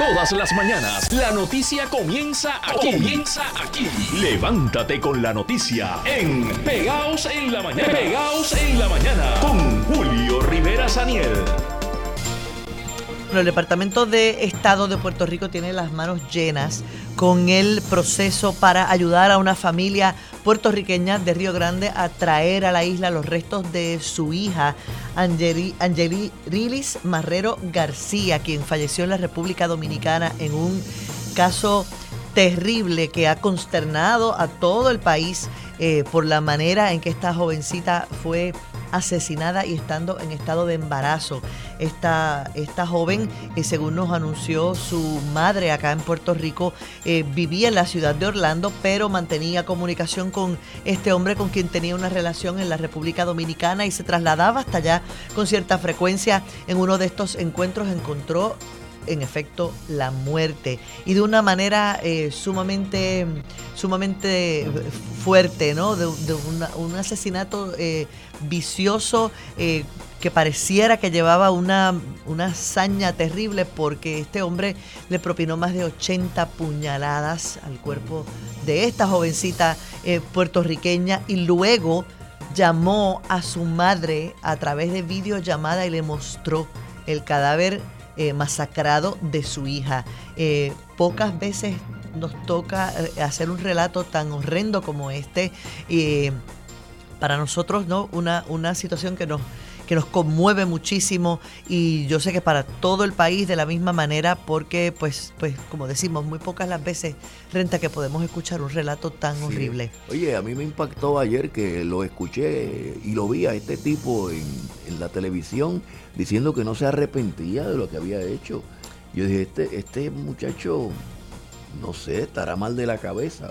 Todas las mañanas, la noticia comienza aquí. Comienza aquí. Levántate con la noticia en Pegaos en la Mañana. Pegaos en la Mañana con Julio Rivera Saniel. El Departamento de Estado de Puerto Rico tiene las manos llenas con el proceso para ayudar a una familia puertorriqueña de Río Grande a traer a la isla los restos de su hija, Angeli, Marrero García, quien falleció en la República Dominicana en un caso terrible que ha consternado a todo el país eh, por la manera en que esta jovencita fue asesinada y estando en estado de embarazo. Esta, esta joven, eh, según nos anunció su madre acá en Puerto Rico, eh, vivía en la ciudad de Orlando, pero mantenía comunicación con este hombre con quien tenía una relación en la República Dominicana y se trasladaba hasta allá con cierta frecuencia. En uno de estos encuentros encontró en efecto la muerte y de una manera eh, sumamente sumamente fuerte no de, un asesinato eh, vicioso eh, que pareciera que llevaba una, una hazaña terrible porque este hombre le propinó más de 80 puñaladas al cuerpo de esta jovencita puertorriqueña y luego llamó a su madre a través de videollamada y le mostró el cadáver eh, masacrado de su hija. Eh, pocas veces nos toca eh, hacer un relato tan horrendo como este. Para nosotros, ¿no? Una, una situación que nos que nos conmueve muchísimo y yo sé que para todo el país de la misma manera porque pues pues como decimos muy pocas las veces renta que podemos escuchar un relato tan horrible. Oye, a mí me impactó ayer que lo escuché y lo vi a este tipo en, en la televisión diciendo que no se arrepentía de lo que había hecho. Yo dije, este, este muchacho, no sé, estará mal de la cabeza.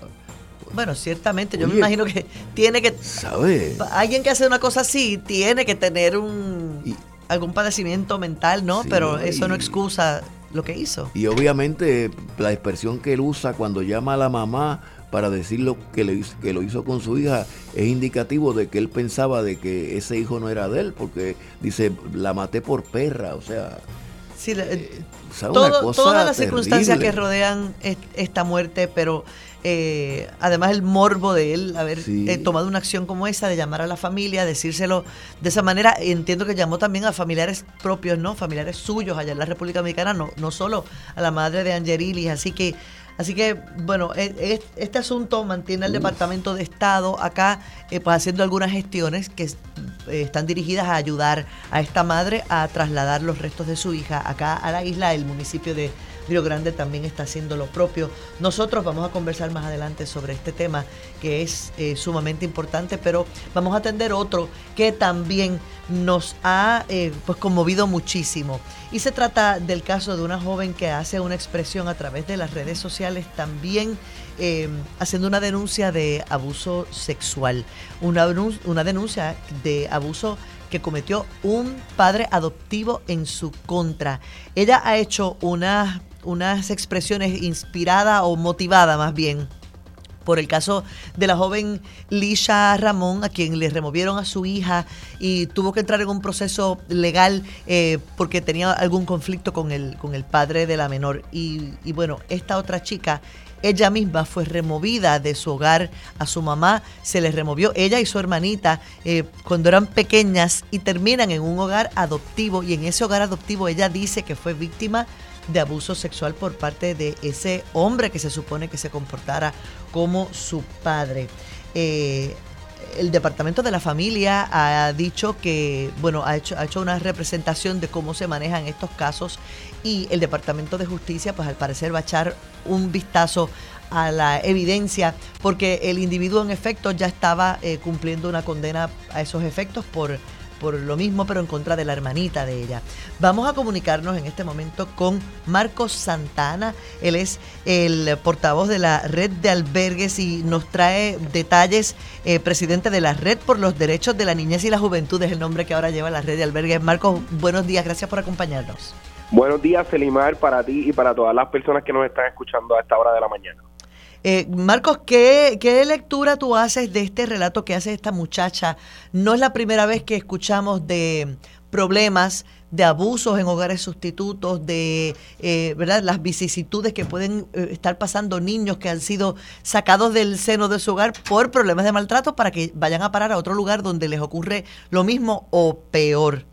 Bueno, ciertamente, yo me imagino que tiene que... ¿Sabe? Alguien que hace una cosa así tiene que tener un algún padecimiento mental, ¿no? Pero eso no excusa lo que hizo. Y obviamente la expresión que él usa cuando llama a la mamá para decir lo que, le, que lo hizo con su hija es indicativo de que él pensaba de que ese hijo no era de él, porque dice, la maté por perra, o sea... Sí, eh, todas las circunstancias que rodean esta muerte, pero eh, además el morbo de él haber eh, tomado una acción como esa, de llamar a la familia, decírselo de esa manera, entiendo que llamó también a familiares propios, ¿no? Familiares suyos allá en la República Dominicana, no, no solo a la madre de Angelilis, así que Así que, bueno, e, e, este asunto mantiene al Departamento de Estado acá eh, pues haciendo algunas gestiones que eh, están dirigidas a ayudar a esta madre a trasladar los restos de su hija acá a la isla. El municipio de Río Grande también está haciendo lo propio. Nosotros vamos a conversar más adelante sobre este tema que es eh, sumamente importante, pero vamos a atender otro que también nos ha eh, pues conmovido muchísimo. Y se trata del caso de una joven que hace una expresión a través de las redes sociales también eh, haciendo una denuncia de abuso sexual, una, una denuncia de abuso que cometió un padre adoptivo en su contra. Ella ha hecho unas, unas expresiones inspiradas o motivadas más bien por el caso de la joven Lisha Ramón, a quien le removieron a su hija y tuvo que entrar en un proceso legal eh, porque tenía algún conflicto con el, con el padre de la menor. Y, bueno, esta otra chica ella misma fue removida de su hogar a su mamá, se le removió ella y su hermanita eh, cuando eran pequeñas y terminan en un hogar adoptivo y en ese hogar adoptivo ella dice que fue víctima abuso sexual por parte de ese hombre que se supone que se comportara como su padre. Eh, el Departamento de la Familia ha dicho que, bueno, ha hecho, ha hecho una representación de cómo se manejan estos casos y el Departamento de Justicia, pues al parecer va a echar un vistazo a la evidencia, porque el individuo en efecto ya estaba eh, cumpliendo una condena a esos efectos por por lo mismo, pero en contra de la hermanita de ella. Vamos a comunicarnos en este momento con Marcos Santana. Él es el portavoz de la red de albergues y nos trae detalles, eh, presidente de la red por los derechos de la niñez y la juventud, es el nombre que ahora lleva la red de albergues. Marcos, buenos días, gracias por acompañarnos. Buenos días, Selimar, para ti y para todas las personas que nos están escuchando a esta hora de la mañana. Eh, Marcos, ¿qué, ¿qué, lectura tú haces de este relato que hace esta muchacha? No es la primera vez que escuchamos de problemas de abusos en hogares sustitutos, de eh, ¿verdad? las vicisitudes que pueden eh, estar pasando niños que han sido sacados del seno de su hogar por problemas de maltrato para que vayan a parar a otro lugar donde les ocurre lo mismo o peor.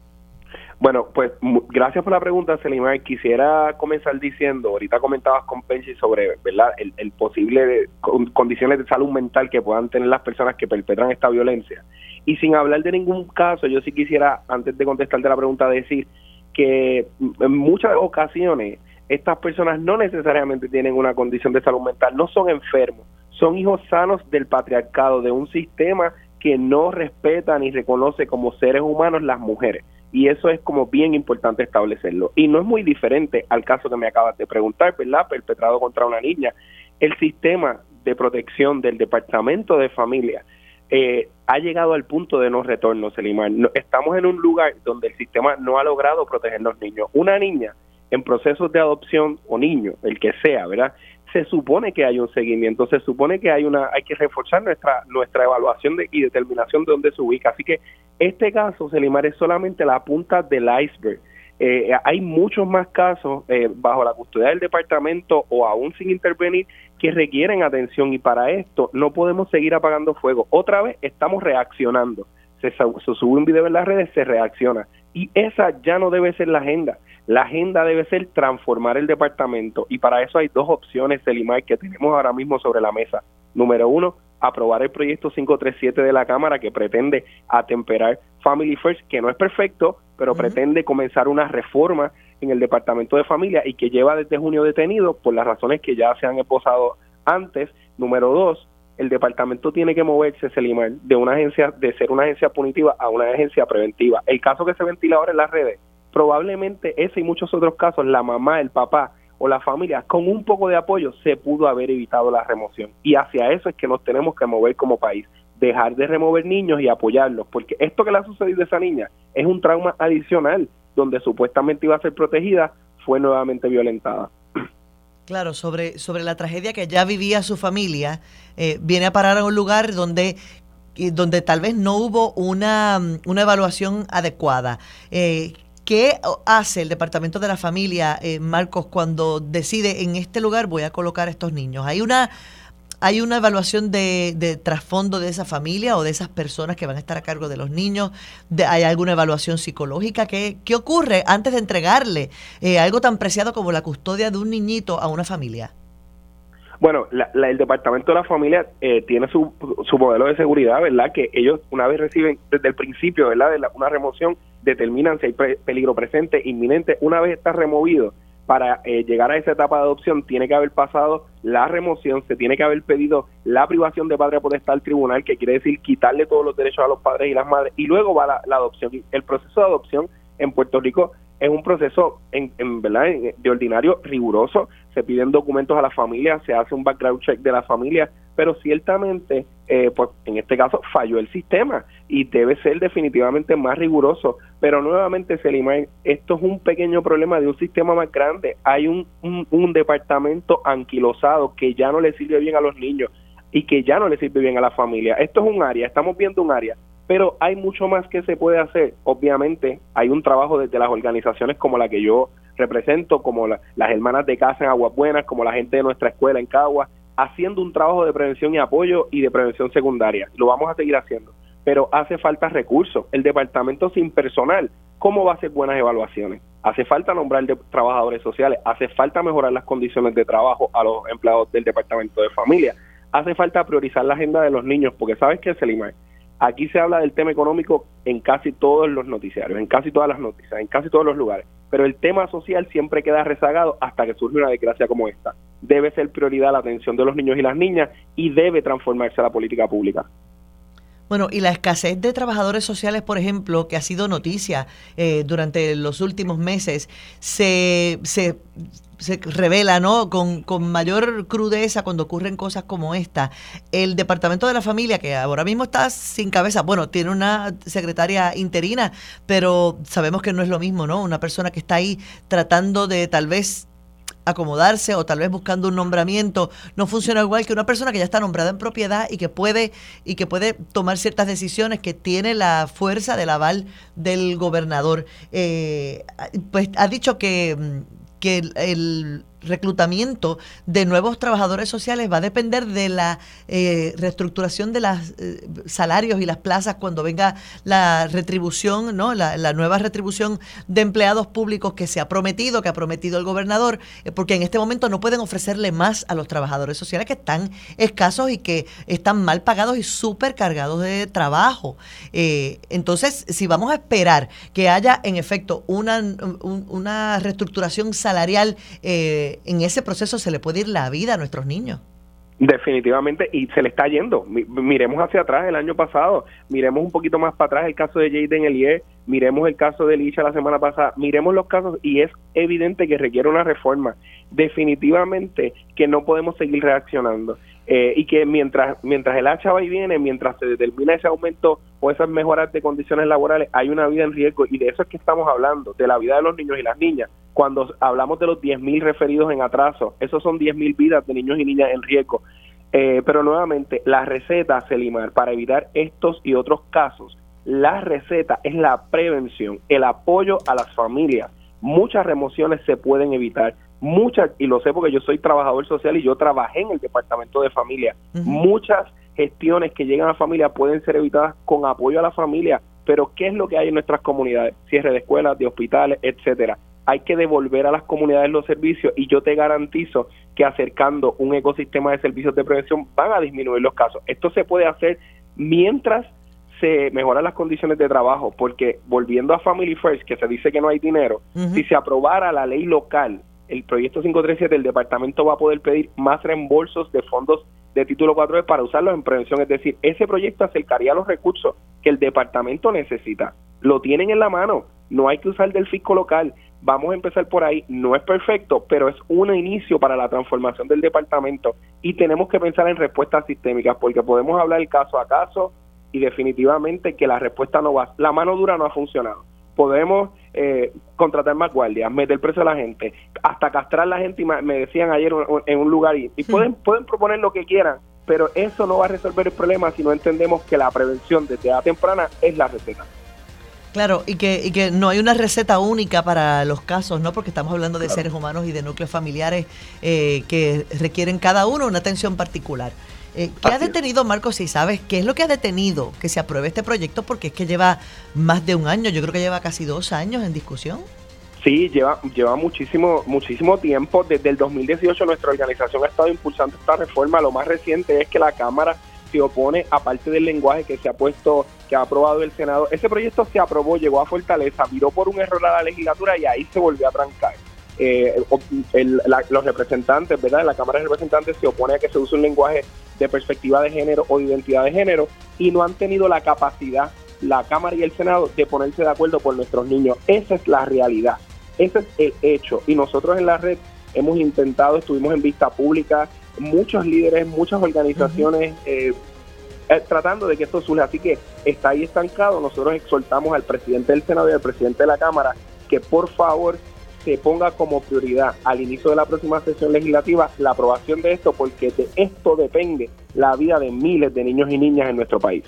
Bueno, pues gracias por la pregunta, Selimar. Quisiera comenzar diciendo, ahorita comentabas con Pensi sobre verdad el, posible condiciones de salud mental que puedan tener las personas que perpetran esta violencia. Y sin hablar de ningún caso, yo sí quisiera, antes de contestarte la pregunta, decir que en muchas ocasiones estas personas no necesariamente tienen una condición de salud mental, no son enfermos, son hijos sanos del patriarcado, de un sistema que no respeta ni reconoce como seres humanos las mujeres y eso es como bien importante establecerlo. Y no es muy diferente al caso que me acabas de preguntar, ¿verdad? Perpetrado contra una niña. El sistema de protección del Departamento de Familia eh, ha llegado al punto de no retorno, Selimar. estamos en un lugar donde el sistema no ha logrado proteger a los niños. Una niña en procesos de adopción o niño, el que sea, ¿verdad? Se supone que hay un seguimiento, se supone que hay una, hay que reforzar nuestra nuestra evaluación de, y determinación de dónde se ubica. Así que este caso, Selimar, es solamente la punta del iceberg. Eh, hay muchos más casos eh, bajo la custodia del departamento o aún sin intervenir que requieren atención y para esto no podemos seguir apagando fuego. Otra vez estamos reaccionando. Se, se sube un video en las redes, se reacciona. Y esa ya no debe ser la agenda. La agenda debe ser transformar el departamento y para eso hay dos opciones, Selimar, que tenemos ahora mismo sobre la mesa. Número uno, aprobar el proyecto 537 de la Cámara que pretende atemperar Family First, que no es perfecto, pero pretende comenzar una reforma en el Departamento de Familia y que lleva desde junio detenido por las razones que ya se han esposado antes. Número dos, el departamento tiene que moverse, Selimar, de una agencia, de ser una agencia punitiva a una agencia preventiva. El caso que se ventila ahora en las redes probablemente ese y muchos otros casos, la mamá, el papá o la familia, con un poco de apoyo, se pudo haber evitado la remoción. Y hacia eso es que nos tenemos que mover como país. Dejar de remover niños y apoyarlos, porque esto que le ha sucedido a esa niña es un trauma adicional, donde supuestamente iba a ser protegida, fue nuevamente violentada. Claro, sobre, sobre la tragedia que ya vivía su familia, eh, viene a parar a un lugar donde donde tal vez no hubo una, una evaluación adecuada. Eh, ¿Qué hace el Departamento de la Familia, eh, Marcos, cuando decide en este lugar voy a colocar a estos niños? ¿Hay una, hay una evaluación de, trasfondo de esa familia o de esas personas que van a estar a cargo de los niños? ¿Hay alguna evaluación psicológica? ¿Qué, qué ocurre antes de entregarle eh, algo tan preciado como la custodia de un niñito a una familia? Bueno, el Departamento de la Familia eh, tiene su, su modelo de seguridad, ¿verdad? Que ellos una vez reciben desde el principio, ¿verdad? De una remoción, determinan si hay peligro presente, inminente. Una vez está removido, para eh, llegar a esa etapa de adopción tiene que haber pasado la remoción, se tiene que haber pedido la privación de padre potestad al tribunal, que quiere decir quitarle todos los derechos a los padres y las madres, y luego va la, la adopción. El proceso de adopción en Puerto Rico es un proceso en, en, verdad de ordinario riguroso se piden documentos a la familia se hace un background check de la familia pero ciertamente eh, pues en este caso falló el sistema y debe ser definitivamente más riguroso. Pero nuevamente Selima esto es un pequeño problema de un sistema más grande. Hay un, un, un departamento anquilosado que ya no le sirve bien a los niños y que ya no le sirve bien a la familia. Esto es un área estamos viendo un área pero hay mucho más que se puede hacer. Obviamente hay un trabajo desde las organizaciones como la que yo represento, como las hermanas de casa en Aguas Buenas, como la gente de nuestra escuela en Cagua, haciendo un trabajo de prevención y apoyo y de prevención secundaria. Lo vamos a seguir haciendo, pero hace falta recursos. El departamento sin personal, ¿cómo va a hacer buenas evaluaciones? Hace falta nombrar de trabajadores sociales, hace falta mejorar las condiciones de trabajo a los empleados del departamento de familia, hace falta priorizar la agenda de los niños, porque sabes que Selimar, Aquí se habla del tema económico en casi todos los noticiarios, en casi todas las noticias, en casi todos los lugares, pero el tema social siempre queda rezagado hasta que surge una desgracia como esta. Debe ser prioridad la atención de los niños y las niñas y debe transformarse la política pública. Bueno, y la escasez de trabajadores sociales, por ejemplo, que ha sido noticia eh, durante los últimos meses, se, se, se revela ¿no? Con, con, mayor crudeza cuando ocurren cosas como esta. El Departamento de la Familia, que ahora mismo está sin cabeza, bueno, tiene una secretaria interina, pero sabemos que no es lo mismo, ¿no? Una persona que está ahí tratando de tal vez acomodarse o tal vez buscando un nombramiento no funciona igual que una persona que ya está nombrada en propiedad y que puede y que puede tomar ciertas decisiones que tiene la fuerza del aval del gobernador eh, pues ha dicho que, el reclutamiento de nuevos trabajadores sociales va a depender de la eh, reestructuración de los eh, salarios y las plazas cuando venga la retribución, ¿no? La, nueva retribución de empleados públicos que se ha prometido, que ha prometido el gobernador, eh, porque en este momento no pueden ofrecerle más a los trabajadores sociales que están escasos y que están mal pagados y súper cargados de trabajo. entonces, si vamos a esperar que haya en efecto una, una reestructuración salarial eh, en ese proceso se le puede ir la vida a nuestros niños. Definitivamente, y se le está yendo. Miremos hacia atrás el año pasado, miremos un poquito más para atrás el caso de Jaden Elie, miremos el caso de Licha la semana pasada, miremos los casos y es evidente que requiere una reforma. Definitivamente que no podemos seguir reaccionando. Eh, y que mientras mientras el hacha va y viene, mientras se determina ese aumento o esas mejoras de condiciones laborales, hay una vida en riesgo y de eso es que estamos hablando, de la vida de los niños y las niñas. Cuando hablamos de los 10.000 referidos en atraso, esos son 10.000 vidas de niños y niñas en riesgo. Eh, pero nuevamente, la receta, Celimar, para evitar estos y otros casos, la receta es la prevención, el apoyo a las familias. Muchas remociones se pueden evitar muchas, y lo sé porque yo soy trabajador social y yo trabajé en el departamento de familia, muchas gestiones que llegan a familia pueden ser evitadas con apoyo a la familia, pero ¿qué es lo que hay en nuestras comunidades? Cierre de escuelas, de hospitales, etcétera. Hay que devolver a las comunidades los servicios y yo te garantizo que acercando un ecosistema de servicios de prevención van a disminuir los casos. Esto se puede hacer mientras se mejoran las condiciones de trabajo, porque volviendo a Family First, que se dice que no hay dinero, si se aprobara la ley local el proyecto 537 del departamento va a poder pedir más reembolsos de fondos de título 4 para usarlos en prevención. Es decir, ese proyecto acercaría los recursos que el departamento necesita. Lo tienen en la mano, no hay que usar del fisco local. Vamos a empezar por ahí. No es perfecto, pero es un inicio para la transformación del departamento y tenemos que pensar en respuestas sistémicas porque podemos hablar caso a caso y definitivamente que la respuesta no va, la mano dura no ha funcionado podemos eh, contratar más guardias, meter preso a la gente, hasta castrar a la gente, y me decían ayer en un lugar, y, pueden, pueden proponer lo que quieran, pero eso no va a resolver el problema si no entendemos que la prevención desde edad temprana es la receta. Claro, y que, y que no hay una receta única para los casos, ¿no? Porque estamos hablando de seres humanos y de núcleos familiares eh, que requieren cada uno una atención particular. Eh, ¿Qué ha detenido, Marcos, si sabes qué es lo que ha detenido que se apruebe este proyecto? Porque es que lleva más de un año, yo creo que lleva casi dos años en discusión. Sí, lleva, lleva muchísimo, muchísimo tiempo. Desde el 2018 nuestra organización ha estado impulsando esta reforma. Lo más reciente es que la Cámara se opone, aparte del lenguaje que se ha puesto, que ha aprobado el Senado. Ese proyecto se aprobó, llegó a Fortaleza, viró por un error a la legislatura y ahí se volvió a trancar. Eh, los representantes, ¿verdad? La Cámara de Representantes se opone a que se use un lenguaje de perspectiva de género o identidad de género y no han tenido la capacidad, la Cámara y el Senado, de ponerse de acuerdo por nuestros niños. Esa es la realidad, ese es el hecho. Y nosotros en la red hemos intentado, estuvimos en vista pública, muchos líderes, muchas organizaciones. Eh, eh, tratando de que esto surja. Así que está ahí estancado. Nosotros exhortamos al presidente del Senado y al presidente de la Cámara que por favor se ponga como prioridad al inicio de la próxima sesión legislativa la aprobación de esto, porque de esto depende la vida de miles de niños y niñas en nuestro país.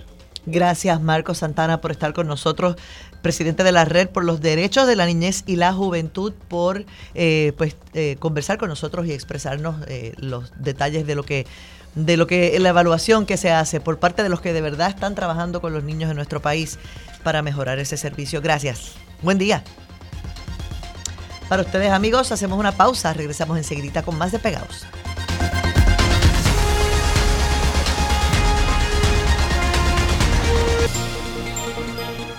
Gracias, Marco Santana, por estar con nosotros, presidente de la Red por los Derechos de la Niñez y la Juventud, por eh, pues eh, conversar con nosotros y expresarnos eh, los detalles de lo que de lo que la evaluación que se hace por parte de los que de verdad están trabajando con los niños en nuestro país para mejorar ese servicio. Gracias. Buen día. Para ustedes amigos, hacemos una pausa, regresamos enseguida con más de Pegados.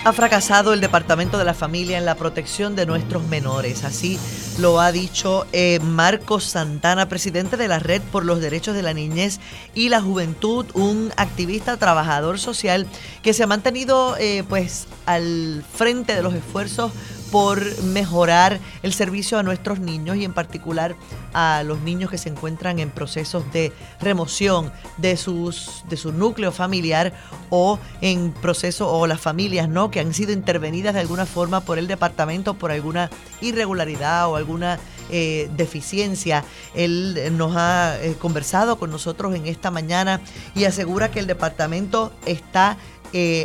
Ha fracasado el Departamento de la Familia en la protección de nuestros menores. Así lo ha dicho eh, Marcos Santana, presidente de la Red por los Derechos de la Niñez y la Juventud, un activista trabajador social que se ha mantenido eh, pues al frente de los esfuerzos por mejorar el servicio a nuestros niños y en particular a los niños que se encuentran en procesos de remoción de sus de su núcleo familiar o en proceso o las familias no que han sido intervenidas de alguna forma por el departamento por alguna irregularidad o alguna eh, deficiencia. Él nos ha conversado con nosotros en esta mañana y asegura que el departamento está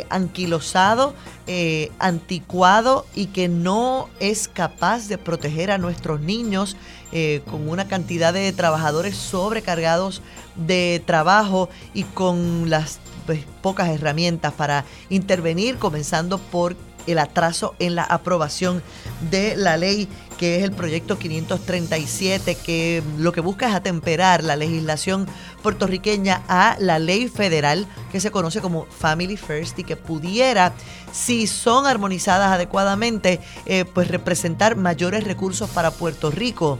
anquilosado, anticuado y que no es capaz de proteger a nuestros niños con una cantidad de trabajadores sobrecargados de trabajo y con las pues, pocas herramientas para intervenir, comenzando por el atraso en la aprobación de la ley que es el proyecto 537, que lo que busca es atemperar la legislación puertorriqueña a la ley federal que se conoce como Family First y que pudiera, si son armonizadas adecuadamente, eh, pues representar mayores recursos para Puerto Rico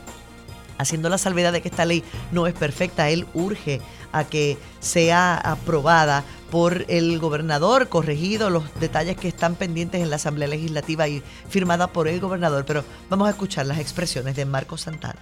haciendo la salvedad de que esta ley no es perfecta, él urge a que sea aprobada por el gobernador, corregido los detalles que están pendientes en la Asamblea Legislativa y firmada por el gobernador. Pero vamos a escuchar las expresiones de Marco Santana.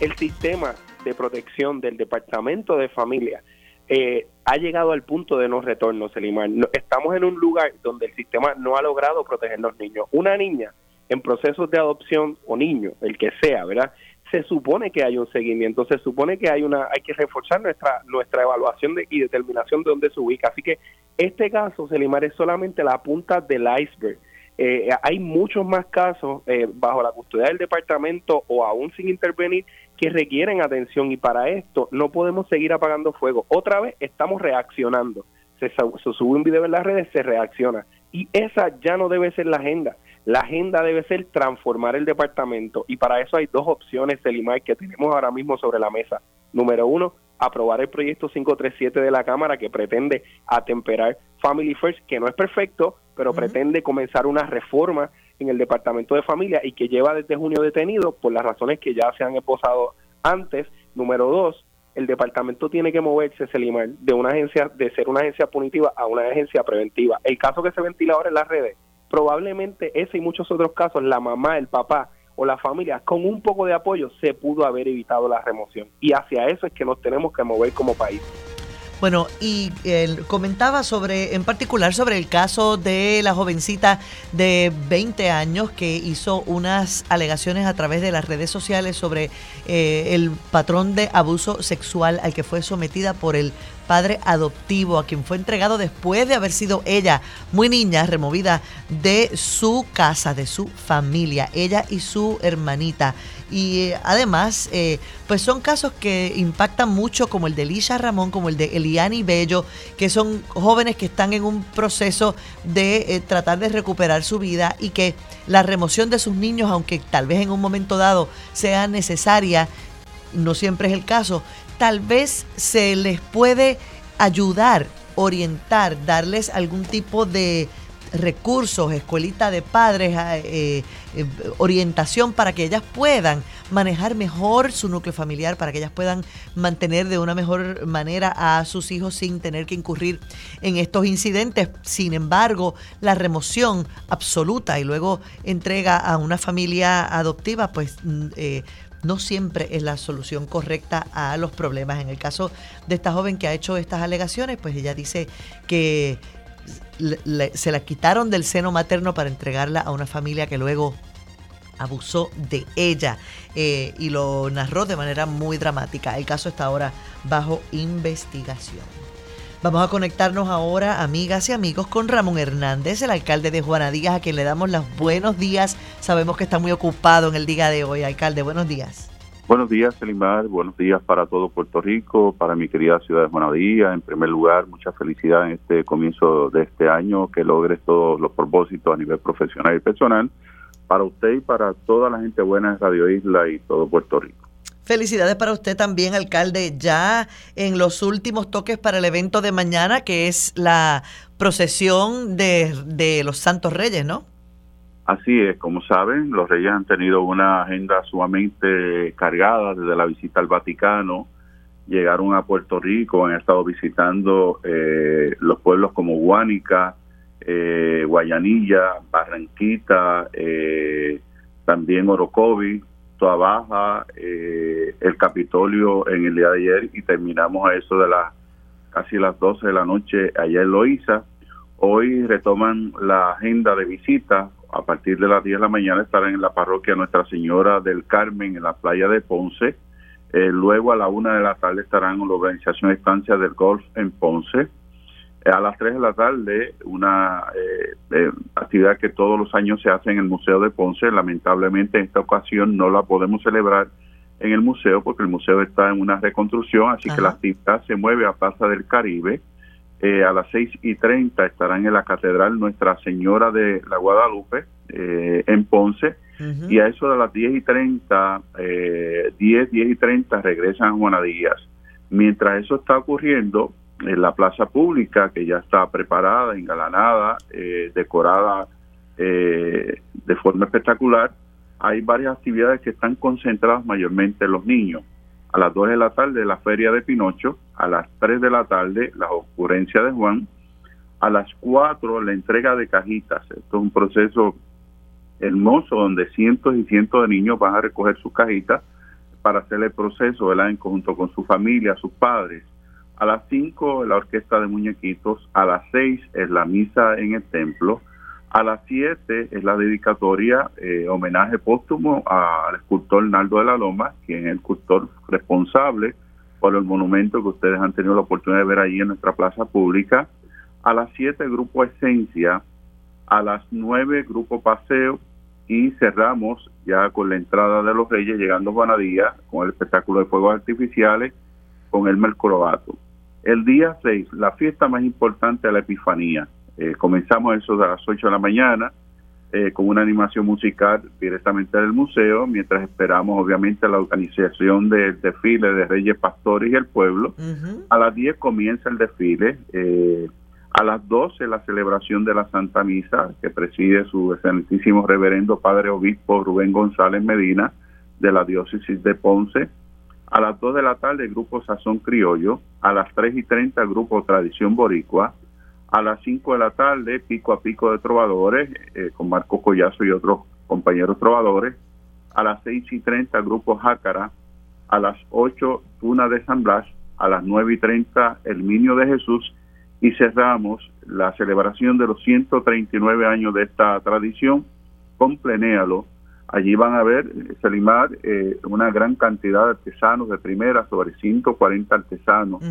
El sistema de protección del Departamento de Familia eh, ha llegado al punto de no retorno, Selimar. estamos en un lugar donde el sistema no ha logrado proteger a los niños. Una niña en procesos de adopción o niño, el que sea, ¿verdad? Se supone que hay un seguimiento, se supone que hay una, hay que reforzar nuestra nuestra evaluación de, y determinación de dónde se ubica. Así que este caso, Selimar, es solamente la punta del iceberg. Eh, hay muchos más casos eh, bajo la custodia del departamento o aún sin intervenir que requieren atención y para esto no podemos seguir apagando fuego. Otra vez estamos reaccionando. Se, se sube un video en las redes, se reacciona. Y esa ya no debe ser la agenda. La agenda debe ser transformar el departamento y para eso hay dos opciones, Selimar, que tenemos ahora mismo sobre la mesa. Número uno, aprobar el proyecto 537 de la Cámara que pretende atemperar Family First, que no es perfecto, pero pretende comenzar una reforma en el Departamento de Familia y que lleva desde junio detenido por las razones que ya se han esposado antes. Número dos, el departamento tiene que moverse, Selimar, de una agencia, de ser una agencia punitiva a una agencia preventiva. El caso que se ventila ahora en las redes probablemente ese y muchos otros casos, la mamá, el papá o la familia, con un poco de apoyo, se pudo haber evitado la remoción. Y hacia eso es que nos tenemos que mover como país. Bueno, y él comentaba sobre, en particular sobre el caso de la jovencita de 20 años que hizo unas alegaciones a través de las redes sociales sobre eh, el patrón de abuso sexual al que fue sometida por el padre adoptivo, a quien fue entregado después de haber sido ella, muy niña, removida de su casa, de su familia, ella y su hermanita. Y eh, además, eh, pues son casos que impactan mucho, como el de Lisha Ramón, como el de Eliani Bello, que son jóvenes que están en un proceso de eh, tratar de recuperar su vida y que la remoción de sus niños, aunque tal vez en un momento dado sea necesaria, no siempre es el caso, tal vez se les puede ayudar, orientar, darles algún tipo de recursos, escuelita de padres, ah, eh, eh, orientación para que ellas puedan manejar mejor su núcleo familiar, para que ellas puedan mantener de una mejor manera a sus hijos sin tener que incurrir en estos incidentes. Sin embargo, la remoción absoluta y luego entrega a una familia adoptiva, pues mm, eh, no siempre es la solución correcta a los problemas. En el caso de esta joven que ha hecho estas alegaciones, pues ella dice que se la quitaron del seno materno para entregarla a una familia que luego abusó de ella eh, y lo narró de manera muy dramática. El caso está ahora bajo investigación. Vamos a conectarnos ahora, amigas y amigos, con Ramón Hernández, el alcalde de Juana Díaz, a quien le damos los buenos días. Sabemos que está muy ocupado en el día de hoy. Alcalde, buenos días. Buenos días, Selimar. Buenos días para todo Puerto Rico, para mi querida ciudad de Juana Díaz. En primer lugar, mucha felicidad en este comienzo de este año, que logres todos los propósitos a nivel profesional y personal para usted y para toda la gente buena de Radio Isla y todo Puerto Rico. Felicidades para usted también, alcalde. Ya en los últimos toques para el evento de mañana, que es la procesión de, los Santos Reyes, ¿no? Así es, como saben, los reyes han tenido una agenda sumamente cargada desde la visita al Vaticano. Llegaron a Puerto Rico, han estado visitando eh, los pueblos como Guánica, eh, Guayanilla, Barranquita, eh, también Orocovi, Baja, eh, el Capitolio en el día de ayer y terminamos a eso de las casi las 12 de la noche allá en Loíza, Hoy retoman la agenda de visitas. A partir de las 10 de la mañana estarán en la parroquia Nuestra Señora del Carmen, en la playa de Ponce. Eh, luego a la una de la tarde estarán en la organización Estancia del Golf en Ponce. Eh, a las 3 de la tarde, una eh, actividad que todos los años se hace en el Museo de Ponce. Lamentablemente en esta ocasión no la podemos celebrar en el museo porque el museo está en una reconstrucción, así que la actividad se mueve a Plaza del Caribe. A las 6 y 30 estarán en la Catedral Nuestra Señora de la Guadalupe en Ponce y a eso de las 10 y 30, eh, 10, 10 y 30 regresan a Juanadías. Mientras eso está ocurriendo, en la plaza pública, que ya está preparada, engalanada, eh, decorada eh, de forma espectacular, hay varias actividades que están concentradas mayormente en los niños. A las 2 de la tarde la feria de Pinocho, a las 3 de la tarde la ocurrencia de Juan, a las 4 la entrega de cajitas. Esto es un proceso hermoso donde cientos y cientos de niños van a recoger sus cajitas para hacer el proceso ¿verdad? en conjunto con su familia, sus padres. A las 5 la orquesta de muñequitos, a las 6 es la misa en el templo, a las 7 es la dedicatoria, eh, homenaje póstumo al escultor Naldo de la Loma, quien es el escultor responsable por el monumento que ustedes han tenido la oportunidad de ver ahí en nuestra plaza pública. A las 7 el grupo Esencia, a las 9 grupo Paseo, y cerramos ya con la entrada de los Reyes llegando a Juanadía con el espectáculo de fuegos artificiales con el Mercorobato. El día 6, la fiesta más importante de la Epifanía. Eh, comenzamos eso de las 8 de la mañana eh, con una animación musical directamente del museo, mientras esperamos obviamente la organización del desfile de Reyes Pastores y el pueblo. A las 10 comienza el desfile. Eh, a las 12 la celebración de la Santa Misa que preside su excelentísimo reverendo Padre Obispo Rubén González Medina de la diócesis de Ponce. A las 2 de la tarde el grupo Sazón Criollo. A las 3 y 30 el grupo Tradición Boricua. A las 5 de la tarde Pico a Pico de Trovadores eh, con Marco Collazo y otros compañeros trovadores. A las 6 y 30 el grupo Jácara. A las 8 Tuna de San Blas. A las 9 y 30 El Minio de Jesús y cerramos la celebración de los 139 años de esta tradición con Plenéalo. Allí van a ver, Selimar, eh, una gran cantidad de artesanos de primera, sobre 140 artesanos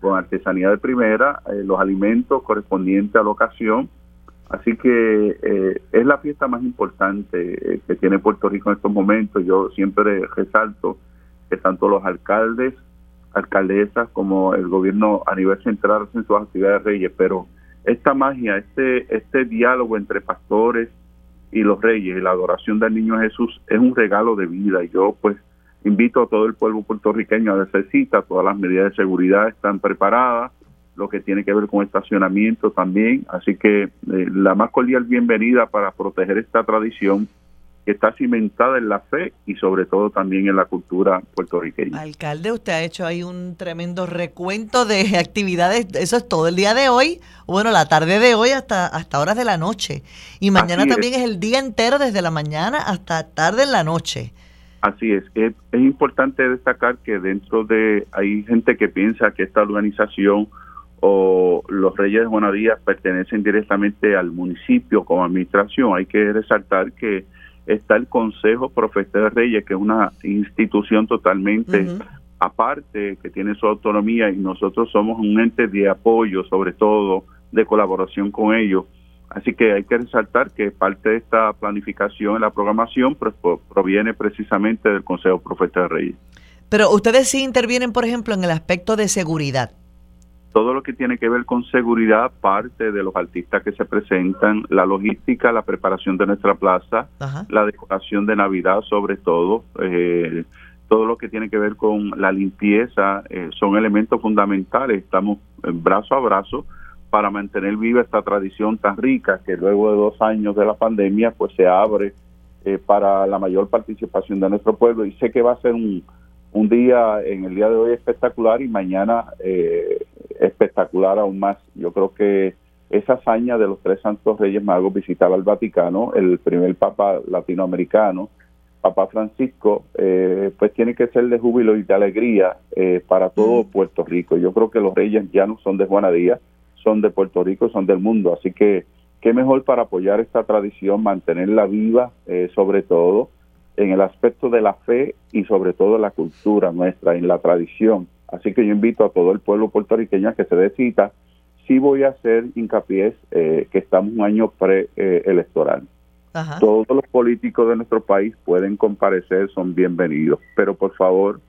con artesanía de primera, eh, los alimentos correspondientes a la ocasión. Así que eh, es la fiesta más importante que tiene Puerto Rico en estos momentos. Yo siempre resalto que tanto los alcaldes alcaldesas como el gobierno a nivel central hacen sus actividades reyes, pero esta magia, este, este diálogo entre pastores y los reyes y la adoración del niño Jesús es un regalo de vida y yo pues invito a todo el pueblo puertorriqueño a hacer cita, todas las medidas de seguridad están preparadas, lo que tiene que ver con estacionamiento también, así que eh, la más cordial bienvenida para proteger esta tradición que está cimentada en la fe y sobre todo también en la cultura puertorriqueña. Alcalde, usted ha hecho ahí un tremendo recuento de actividades, eso es todo el día de hoy, bueno, la tarde de hoy hasta, hasta horas de la noche. Y mañana también es. el día entero, desde la mañana hasta tarde en la noche. Así es. es, es importante destacar que dentro de, hay gente que piensa que esta organización o los Reyes de Juanadías pertenecen directamente al municipio como administración. Hay que resaltar que está el Consejo Profeta de Reyes, que es una institución totalmente aparte, que tiene su autonomía y nosotros somos un ente de apoyo, sobre todo de colaboración con ellos. Así que hay que resaltar que parte de esta planificación en la programación proviene precisamente del Consejo Profeta de Reyes. Pero ustedes sí intervienen, por ejemplo, en el aspecto de seguridad todo lo que tiene que ver con seguridad, parte de los artistas que se presentan, la logística, la preparación de nuestra plaza, la decoración de Navidad sobre todo, eh, todo lo que tiene que ver con la limpieza, eh, son elementos fundamentales. Estamos brazo a brazo para mantener viva esta tradición tan rica que luego de dos años de la pandemia pues se abre eh, para la mayor participación de nuestro pueblo y sé que va a ser un, un día en el día de hoy espectacular y mañana eh, espectacular aún más. Yo creo que esa hazaña de los tres santos reyes magos visitar al Vaticano, el primer papa latinoamericano, Papa Francisco, eh, pues tiene que ser de júbilo y de alegría eh, para todo Puerto Rico. Yo creo que los reyes ya no son de Juanadía, son de Puerto Rico, son del mundo. Así que qué mejor para apoyar esta tradición, mantenerla viva, eh, sobre todo en el aspecto de la fe y sobre todo la cultura nuestra, en la tradición. Así que yo invito a todo el pueblo puertorriqueño a que se dé cita. Sí voy a hacer hincapié eh, que estamos un año preelectoral. Todos los políticos de nuestro país pueden comparecer, son bienvenidos, pero por favor,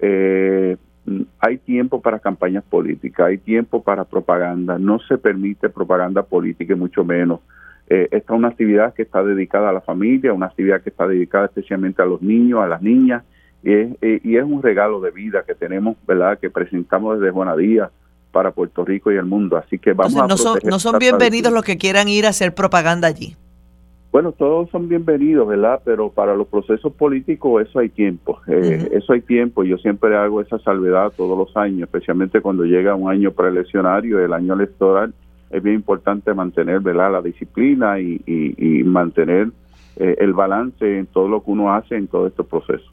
eh, hay tiempo para campañas políticas, hay tiempo para propaganda, no se permite propaganda política y mucho menos. Eh, esta es una actividad que está dedicada a la familia, una actividad que está dedicada especialmente a los niños, a las niñas, y es, eh, y es un regalo de vida que tenemos, ¿verdad?, que presentamos desde Juanadía para Puerto Rico y el mundo. Así que vamos a... No son, no son bienvenidos los que quieran ir a hacer propaganda allí. Bueno, todos son bienvenidos, ¿verdad? Pero para los procesos políticos eso hay tiempo, eh, eso hay tiempo. Yo siempre hago esa salvedad todos los años, especialmente cuando llega un año preeleccionario, el año electoral, es bien importante mantener, ¿verdad? La disciplina y, y, mantener eh, el balance en todo lo que uno hace en todo este proceso.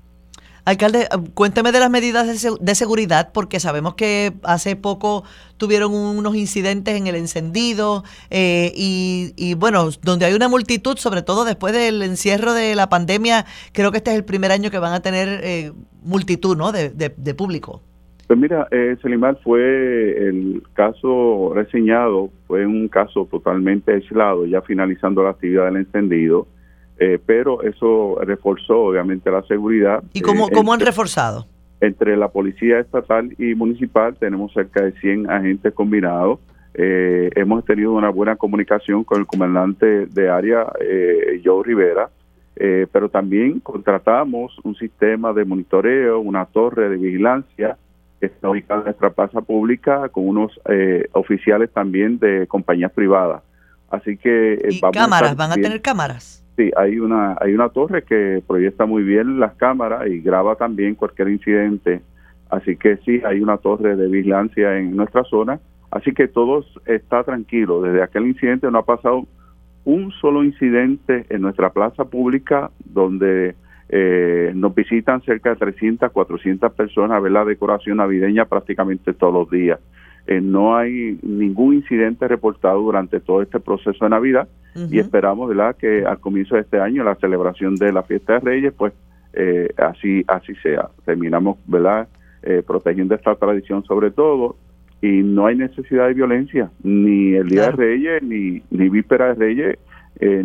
Alcalde, cuénteme de las medidas de, seguridad, porque sabemos que hace poco tuvieron unos incidentes en el encendido eh, y, bueno, donde hay una multitud, sobre todo después del encierro de la pandemia, creo que este es el primer año que van a tener eh, multitud ¿no? de, público. Pues mira, eh, fue el caso reseñado, fue un caso totalmente aislado, ya finalizando la actividad del encendido. Eh, pero eso reforzó obviamente la seguridad. ¿Y cómo, eh, cómo han reforzado? Entre la policía estatal y municipal tenemos cerca de 100 agentes combinados. Eh, hemos tenido una buena comunicación con el comandante de área, Joe Rivera, pero también contratamos un sistema de monitoreo, una torre de vigilancia que está ubicada en nuestra plaza pública con unos oficiales también de compañías privadas. Así que... ¿Y cámaras? ¿Van a tener cámaras? Sí, hay una, hay una torre que proyecta muy bien las cámaras y graba también cualquier incidente. Así que sí, hay una torre de vigilancia en nuestra zona. Así que todo está tranquilo. Desde aquel incidente no ha pasado un solo incidente en nuestra plaza pública donde eh, nos visitan cerca de 300, 400 personas a ver la decoración navideña prácticamente todos los días. Eh, no hay ningún incidente reportado durante todo este proceso de Navidad y esperamos ¿verdad? que al comienzo de este año, la celebración de la fiesta de Reyes, pues eh, así así sea. Terminamos ¿verdad? Eh, protegiendo esta tradición sobre todo y no hay necesidad de violencia, ni el Día de Reyes, ni, ni Víspera de Reyes,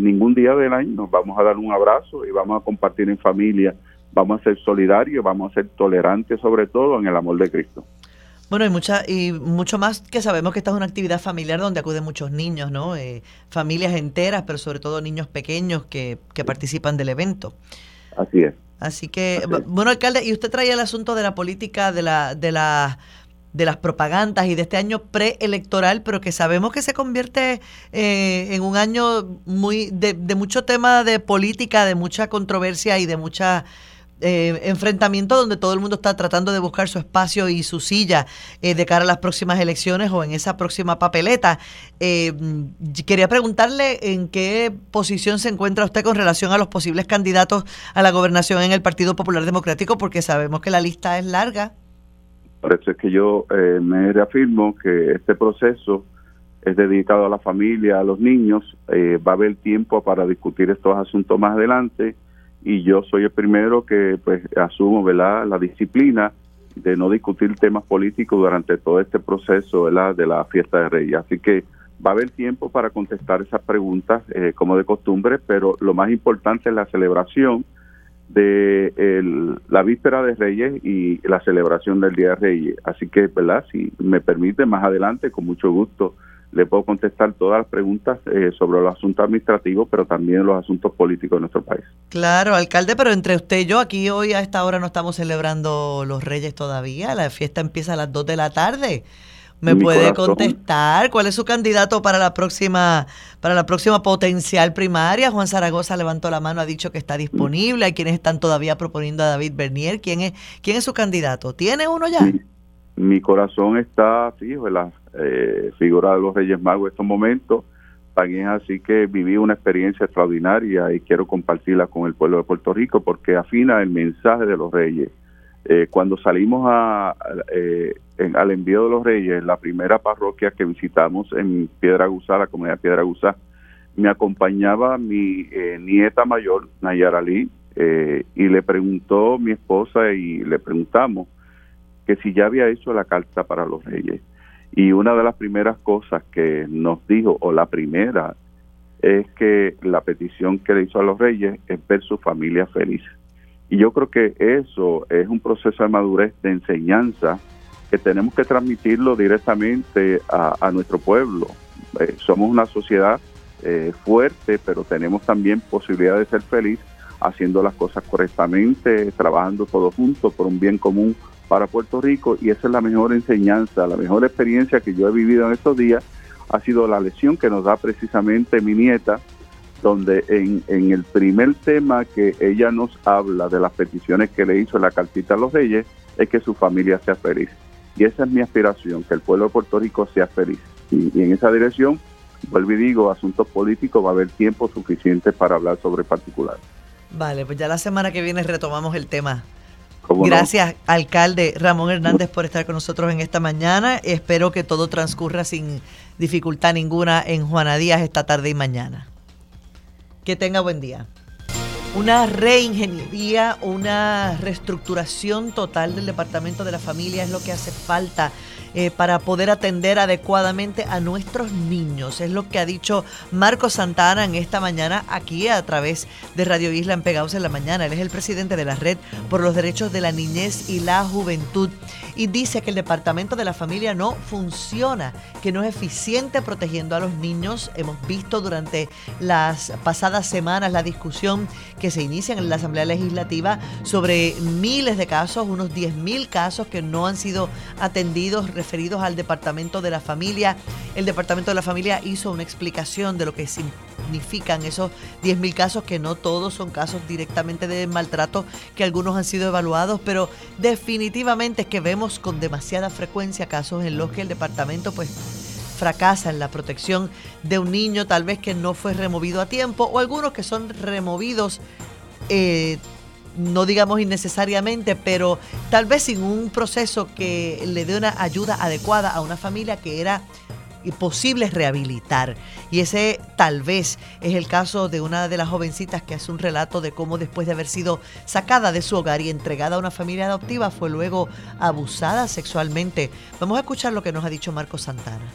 ningún día del año. Nos vamos a dar un abrazo y vamos a compartir en familia, vamos a ser solidarios, vamos a ser tolerantes sobre todo en el amor de Cristo. Bueno, y, mucha, y mucho más que sabemos que esta es una actividad familiar donde acuden muchos niños, ¿no? Eh, familias enteras, pero sobre todo niños pequeños que, que participan del evento. Así es. Así que, bueno, alcalde, y usted traía el asunto de la política, de la, de la de las propagandas y de este año preelectoral, pero que sabemos que se convierte eh, en un año muy de, de mucho tema de política, de mucha controversia y de mucha eh, enfrentamiento donde todo el mundo está tratando de buscar su espacio y su silla eh, de cara a las próximas elecciones o en esa próxima papeleta. Eh, quería preguntarle en qué posición se encuentra usted con relación a los posibles candidatos a la gobernación en el Partido Popular Democrático, porque sabemos que la lista es larga. Por eso es que yo me reafirmo que este proceso es dedicado a la familia, a los niños. va a haber tiempo para discutir estos asuntos más adelante y yo soy el primero que pues asumo ¿verdad? la disciplina de no discutir temas políticos durante todo este proceso ¿verdad? de la fiesta de Reyes. Así que va a haber tiempo para contestar esas preguntas eh, como de costumbre, pero lo más importante es la celebración de la víspera de Reyes y la celebración del Día de Reyes. Así que, ¿verdad? Si me permite, más adelante, con mucho gusto, le puedo contestar todas las preguntas eh, sobre los asuntos administrativos, pero también los asuntos políticos de nuestro país. Claro, alcalde, pero entre usted y yo, aquí hoy a esta hora no estamos celebrando los Reyes todavía, la fiesta empieza a las 2 de la tarde. ¿Me puede contestar cuál es su candidato para la próxima para la próxima potencial primaria? Juan Zaragoza levantó la mano, ha dicho que está disponible. Hay quienes están todavía proponiendo a David Bernier. ¿Quién es quién es su candidato? ¿Tiene uno ya? mi corazón está fijo en la eh, figura de los Reyes Magos en estos momentos. También así que viví una experiencia extraordinaria y quiero compartirla con el pueblo de Puerto Rico porque afina el mensaje de los Reyes. Eh, cuando salimos eh, al envío de los reyes, la primera parroquia que visitamos en Piedra Guzá, la comunidad Piedra Guzá, me acompañaba mi eh, nieta mayor, Nayara Lee, y le preguntó mi esposa y le preguntamos que si ya había hecho la carta para los reyes. Y una de las primeras cosas que nos dijo, o la primera, es que la petición que le hizo a los reyes es ver su familia feliz. Y yo creo que eso es un proceso de madurez, de enseñanza, que tenemos que transmitirlo directamente a, nuestro pueblo. Eh, somos una sociedad eh, fuerte, pero tenemos también posibilidad de ser feliz haciendo las cosas correctamente, trabajando todos juntos por un bien común para Puerto Rico y esa es la mejor enseñanza, la mejor experiencia que yo he vivido en estos días ha sido la lección que nos da precisamente mi nieta, donde en, el primer tema que ella nos habla de las peticiones que le hizo en la cartita a los reyes, es que su familia sea feliz. Y esa es mi aspiración, que el pueblo de Puerto Rico sea feliz. Y, en esa dirección, vuelvo y digo, asuntos políticos, va a haber tiempo suficiente para hablar sobre particular. Vale, pues ya la semana que viene retomamos el tema. Gracias, alcalde Ramón Hernández, por estar con nosotros en esta mañana. Espero que todo transcurra sin dificultad ninguna en Juana Díaz esta tarde y mañana. Que tenga buen día. Una reingeniería, una reestructuración total del Departamento de la Familia es lo que hace falta eh, para poder atender adecuadamente a nuestros niños. Es lo que ha dicho Marco Santana en esta mañana aquí a través de Radio Isla en Pegados en la Mañana. Él es el presidente de la Red por los Derechos de la Niñez y la Juventud y dice que el Departamento de la Familia no funciona, que no es eficiente protegiendo a los niños. Hemos visto durante las pasadas semanas la discusión que se inicia en la Asamblea Legislativa sobre miles de casos, unos 10.000 casos que no han sido atendidos referidos al Departamento de la Familia. El Departamento de la Familia hizo una explicación de lo que significan esos 10.000 casos, que no todos son casos directamente de maltrato, que algunos han sido evaluados, pero definitivamente es que vemos con demasiada frecuencia casos en los que el departamento pues fracasa en la protección de un niño tal vez que no fue removido a tiempo o algunos que son removidos eh, no digamos innecesariamente, pero tal vez sin un proceso que le dé una ayuda adecuada a una familia que era posible rehabilitar. Y ese tal vez es el caso de una de las jovencitas que hace un relato de cómo después de haber sido sacada de su hogar y entregada a una familia adoptiva fue luego abusada sexualmente. Vamos a escuchar lo que nos ha dicho Marco Santana.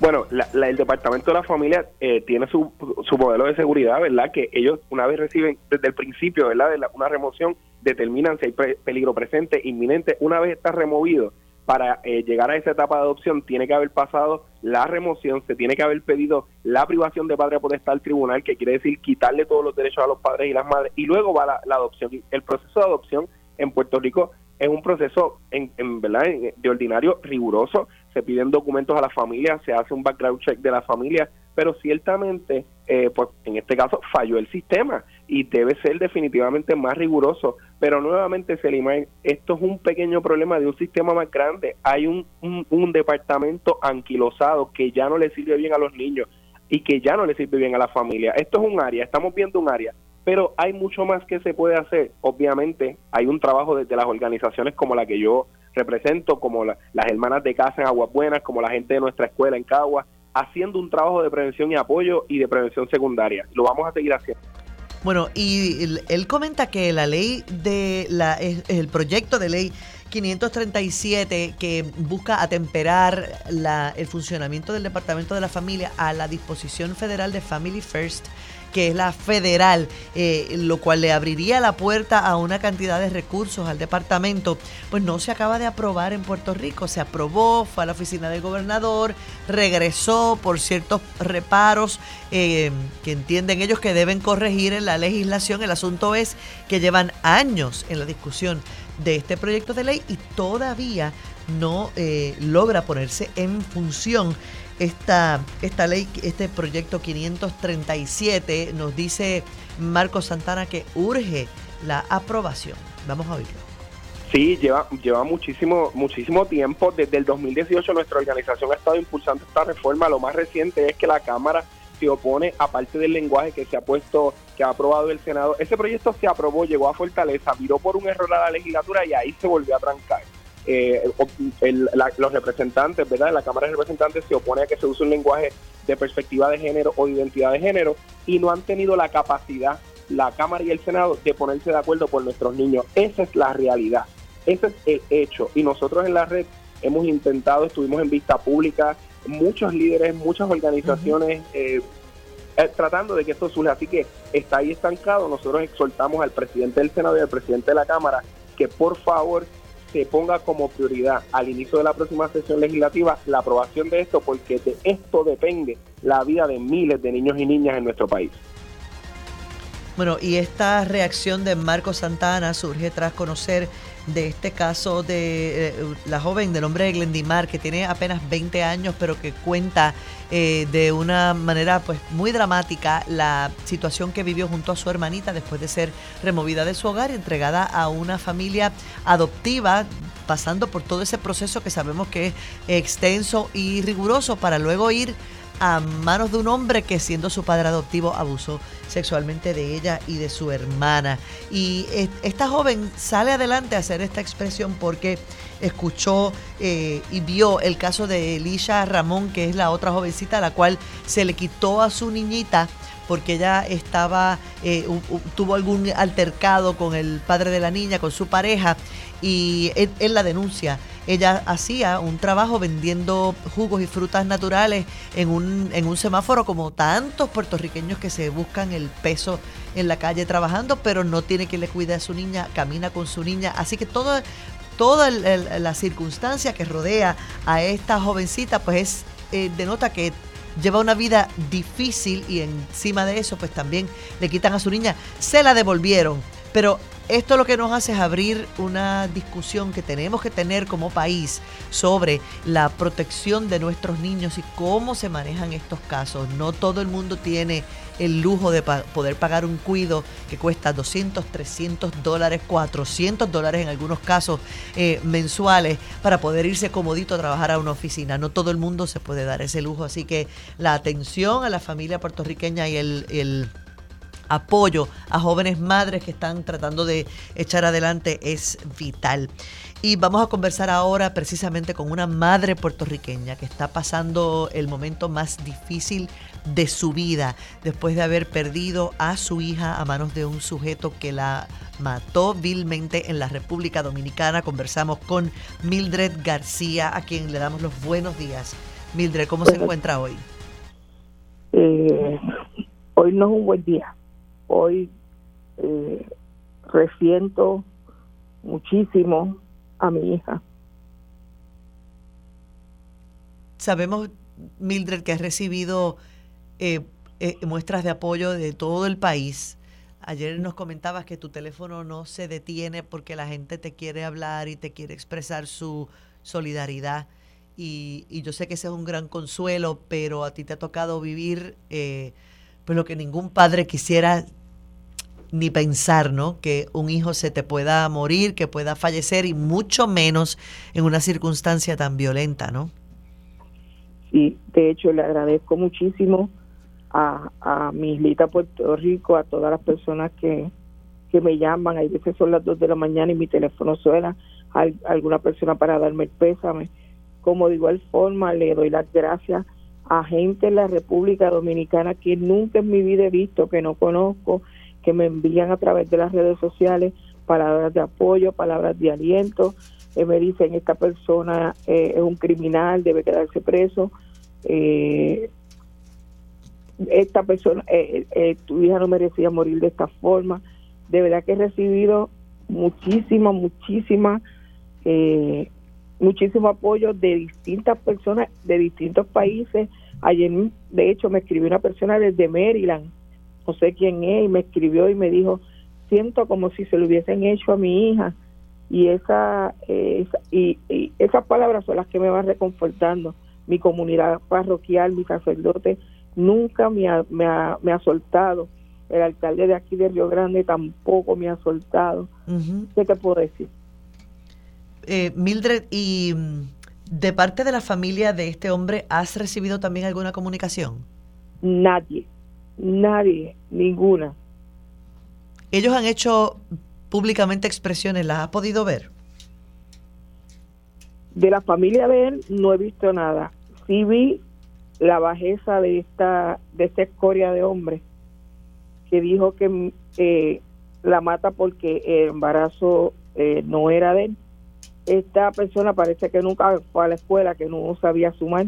Bueno, el Departamento de la Familia eh, tiene su, su modelo de seguridad, ¿verdad? Que ellos una vez reciben desde el principio, ¿verdad? De una remoción, determinan si hay peligro presente, inminente. Una vez está removido, para eh, llegar a esa etapa de adopción tiene que haber pasado la remoción, se tiene que haber pedido la privación de padre potestad al tribunal, que quiere decir quitarle todos los derechos a los padres y las madres, y luego va la, la adopción. El proceso de adopción en Puerto Rico es un proceso en, en verdad de ordinario riguroso se piden documentos a la familia se hace un background check de la familia pero ciertamente eh, pues en este caso falló el sistema y debe ser definitivamente más riguroso. Pero nuevamente Selimán esto es un pequeño problema de un sistema más grande. Hay un, un, un departamento anquilosado que ya no le sirve bien a los niños y que ya no le sirve bien a la familia. Esto es un área estamos viendo un área pero hay mucho más que se puede hacer. Obviamente hay un trabajo desde las organizaciones como la que yo represento, como las hermanas de casa en Aguas Buenas, como la gente de nuestra escuela en Cagua, haciendo un trabajo de prevención y apoyo y de prevención secundaria. Lo vamos a seguir haciendo. Bueno, y él, comenta que la ley de la el proyecto de ley 537 que busca atemperar la, el funcionamiento del Departamento de la Familia a la disposición federal de Family First que es la federal, eh, lo cual le abriría la puerta a una cantidad de recursos al departamento, pues no se acaba de aprobar en Puerto Rico. Se aprobó, fue a la oficina del gobernador, regresó por ciertos reparos eh, que entienden ellos que deben corregir en la legislación. El asunto es que llevan años en la discusión de este proyecto de ley y todavía no eh, logra ponerse en función esta, esta ley, este proyecto 537, nos dice Marco Santana que urge la aprobación. Vamos a oírlo. Sí, lleva, lleva muchísimo, muchísimo tiempo. Desde el 2018 nuestra organización ha estado impulsando esta reforma. Lo más reciente es que la Cámara se opone, aparte del lenguaje que se ha puesto, que ha aprobado el Senado. Ese proyecto se aprobó, llegó a Fortaleza, viró por un error a la legislatura y ahí se volvió a trancar. Eh, los representantes, ¿verdad? La Cámara de Representantes se opone a que se use un lenguaje de perspectiva de género o identidad de género y no han tenido la capacidad, la Cámara y el Senado, de ponerse de acuerdo por nuestros niños. Esa es la realidad, ese es el hecho. Y nosotros en la red hemos intentado, estuvimos en vista pública, muchos líderes, muchas organizaciones. Eh, eh, tratando de que esto surja. Así que está ahí estancado. Nosotros exhortamos al presidente del Senado y al presidente de la Cámara que por favor se ponga como prioridad al inicio de la próxima sesión legislativa la aprobación de esto, porque de esto depende la vida de miles de niños y niñas en nuestro país. Bueno, y esta reacción de Marco Santana surge tras conocer de este caso de eh, la joven del hombre de Glendimar que tiene apenas 20 años pero que cuenta eh, de una manera pues muy dramática la situación que vivió junto a su hermanita después de ser removida de su hogar y entregada a una familia adoptiva pasando por todo ese proceso que sabemos que es extenso y riguroso para luego ir a manos de un hombre que siendo su padre adoptivo abusó sexualmente de ella y de su hermana. Y esta joven sale adelante a hacer esta expresión porque escuchó eh, y vio el caso de Elisha Ramón, que es la otra jovencita a la cual se le quitó a su niñita porque ella estaba, eh, tuvo algún altercado con el padre de la niña, con su pareja, y él la denuncia ella hacía un trabajo vendiendo jugos y frutas naturales en un, en un semáforo como tantos puertorriqueños que se buscan el peso en la calle trabajando, pero no tiene quien le cuide a su niña, camina con su niña. Así que todo, toda la circunstancia que rodea a esta jovencita, pues es, eh, denota que lleva una vida difícil y encima de eso, pues también le quitan a su niña. Se la devolvieron, pero esto lo que nos hace es abrir una discusión que tenemos que tener como país sobre la protección de nuestros niños y cómo se manejan estos casos. No todo el mundo tiene el lujo de poder pagar un cuido que cuesta 200, 300 dólares, 400 dólares en algunos casos eh, mensuales para poder irse comodito a trabajar a una oficina. No todo el mundo se puede dar ese lujo, así que la atención a la familia puertorriqueña y el apoyo a jóvenes madres que están tratando de echar adelante es vital. Y vamos a conversar ahora precisamente con una madre puertorriqueña que está pasando el momento más difícil de su vida después de haber perdido a su hija a manos de un sujeto que la mató vilmente en la República Dominicana. Conversamos con Mildred García, a quien le damos los buenos días. Mildred, ¿cómo se encuentra hoy? Eh, hoy no es un buen día hoy eh, resiento muchísimo a mi hija. Sabemos, Mildred, que has recibido eh, eh, muestras de apoyo de todo el país. Ayer nos comentabas que tu teléfono no se detiene porque la gente te quiere hablar y te quiere expresar su solidaridad. Y, yo sé que ese es un gran consuelo, pero a ti te ha tocado vivir pues lo que ningún padre quisiera ni pensar, ¿no? Que un hijo se te pueda morir, que pueda fallecer y mucho menos en una circunstancia tan violenta, ¿no? Sí, de hecho le agradezco muchísimo a, a mi islita Puerto Rico, a todas las personas que, que me llaman, hay veces son las dos de la mañana y mi teléfono suena, a alguna persona para darme el pésame. Como de igual forma le doy las gracias a gente en la República Dominicana que nunca en mi vida he visto, que no conozco, que me envían a través de las redes sociales palabras de apoyo, palabras de aliento. Eh, me dicen, esta persona eh, es un criminal, debe quedarse preso. Eh, esta persona, tu hija no merecía morir de esta forma. De verdad que he recibido muchísima, muchísima, muchísimo apoyo de distintas personas de distintos países. Ayer, de hecho, me escribió una persona desde Maryland no sé quién es, y me escribió y me dijo, siento como si se lo hubiesen hecho a mi hija. Y, esa, y, esas palabras son las que me van reconfortando. Mi comunidad parroquial, mi sacerdote, nunca me ha, me ha, me ha soltado. El alcalde de aquí de Río Grande tampoco me ha soltado. ¿Qué te puedo decir? Eh, Mildred, ¿y mm, de parte de la familia de este hombre has recibido también alguna comunicación? nadie, nadie, ninguna. Ellos han hecho públicamente expresiones, ¿las has podido ver? De la familia de él no he visto nada. Sí vi la bajeza de esta de esta escoria de hombre que dijo que eh, la mata porque el embarazo eh, no era de él. Esta persona parece que nunca fue a la escuela, que no sabía sumar.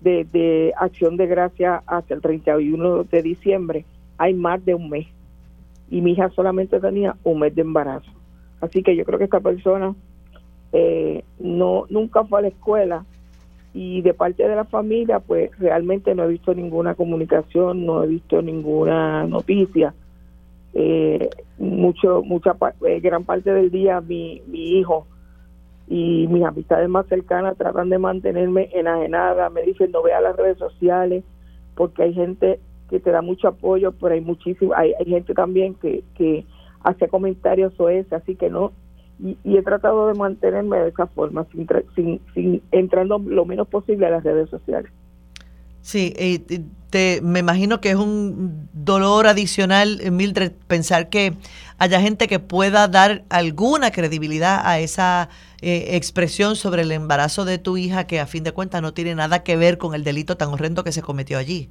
De, acción de gracia hasta el 31 de diciembre hay más de un mes y mi hija solamente tenía un mes de embarazo. Así que yo creo que esta persona eh, no nunca fue a la escuela y de parte de la familia pues realmente no he visto ninguna comunicación, no he visto ninguna noticia. Eh, mucho mucha eh, gran parte del día mi, mi hijo y mis amistades más cercanas tratan de mantenerme enajenada, me dicen no vea las redes sociales porque hay gente que te da mucho apoyo, pero hay muchísimo, hay, hay gente también que, que hace comentarios o ese, así que no, y, he tratado de mantenerme de esa forma, sin, sin, sin entrando lo menos posible a las redes sociales. Sí, te, me imagino que es un dolor adicional, Mildred, pensar que haya gente que pueda dar alguna credibilidad a esa eh, expresión sobre el embarazo de tu hija que a fin de cuentas no tiene nada que ver con el delito tan horrendo que se cometió allí.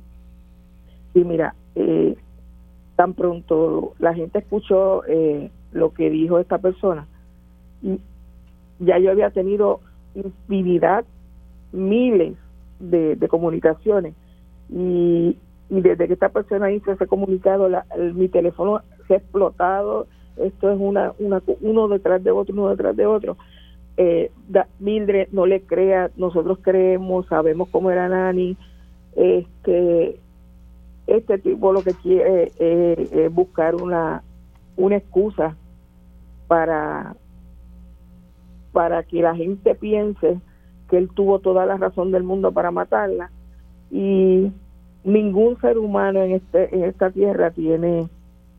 Sí, mira, eh, tan pronto la gente escuchó eh, lo que dijo esta persona, ya yo había tenido infinidad, miles de, comunicaciones. Y, desde que esta persona hizo ese comunicado, mi teléfono se ha explotado, esto es una, una uno detrás de otro, uno detrás de otro. Eh, Mildred, no le crea, nosotros creemos, sabemos cómo era Nani, este, este tipo lo que quiere es buscar una, una excusa para para que la gente piense que él tuvo toda la razón del mundo para matarla y ningún ser humano en este en esta tierra tiene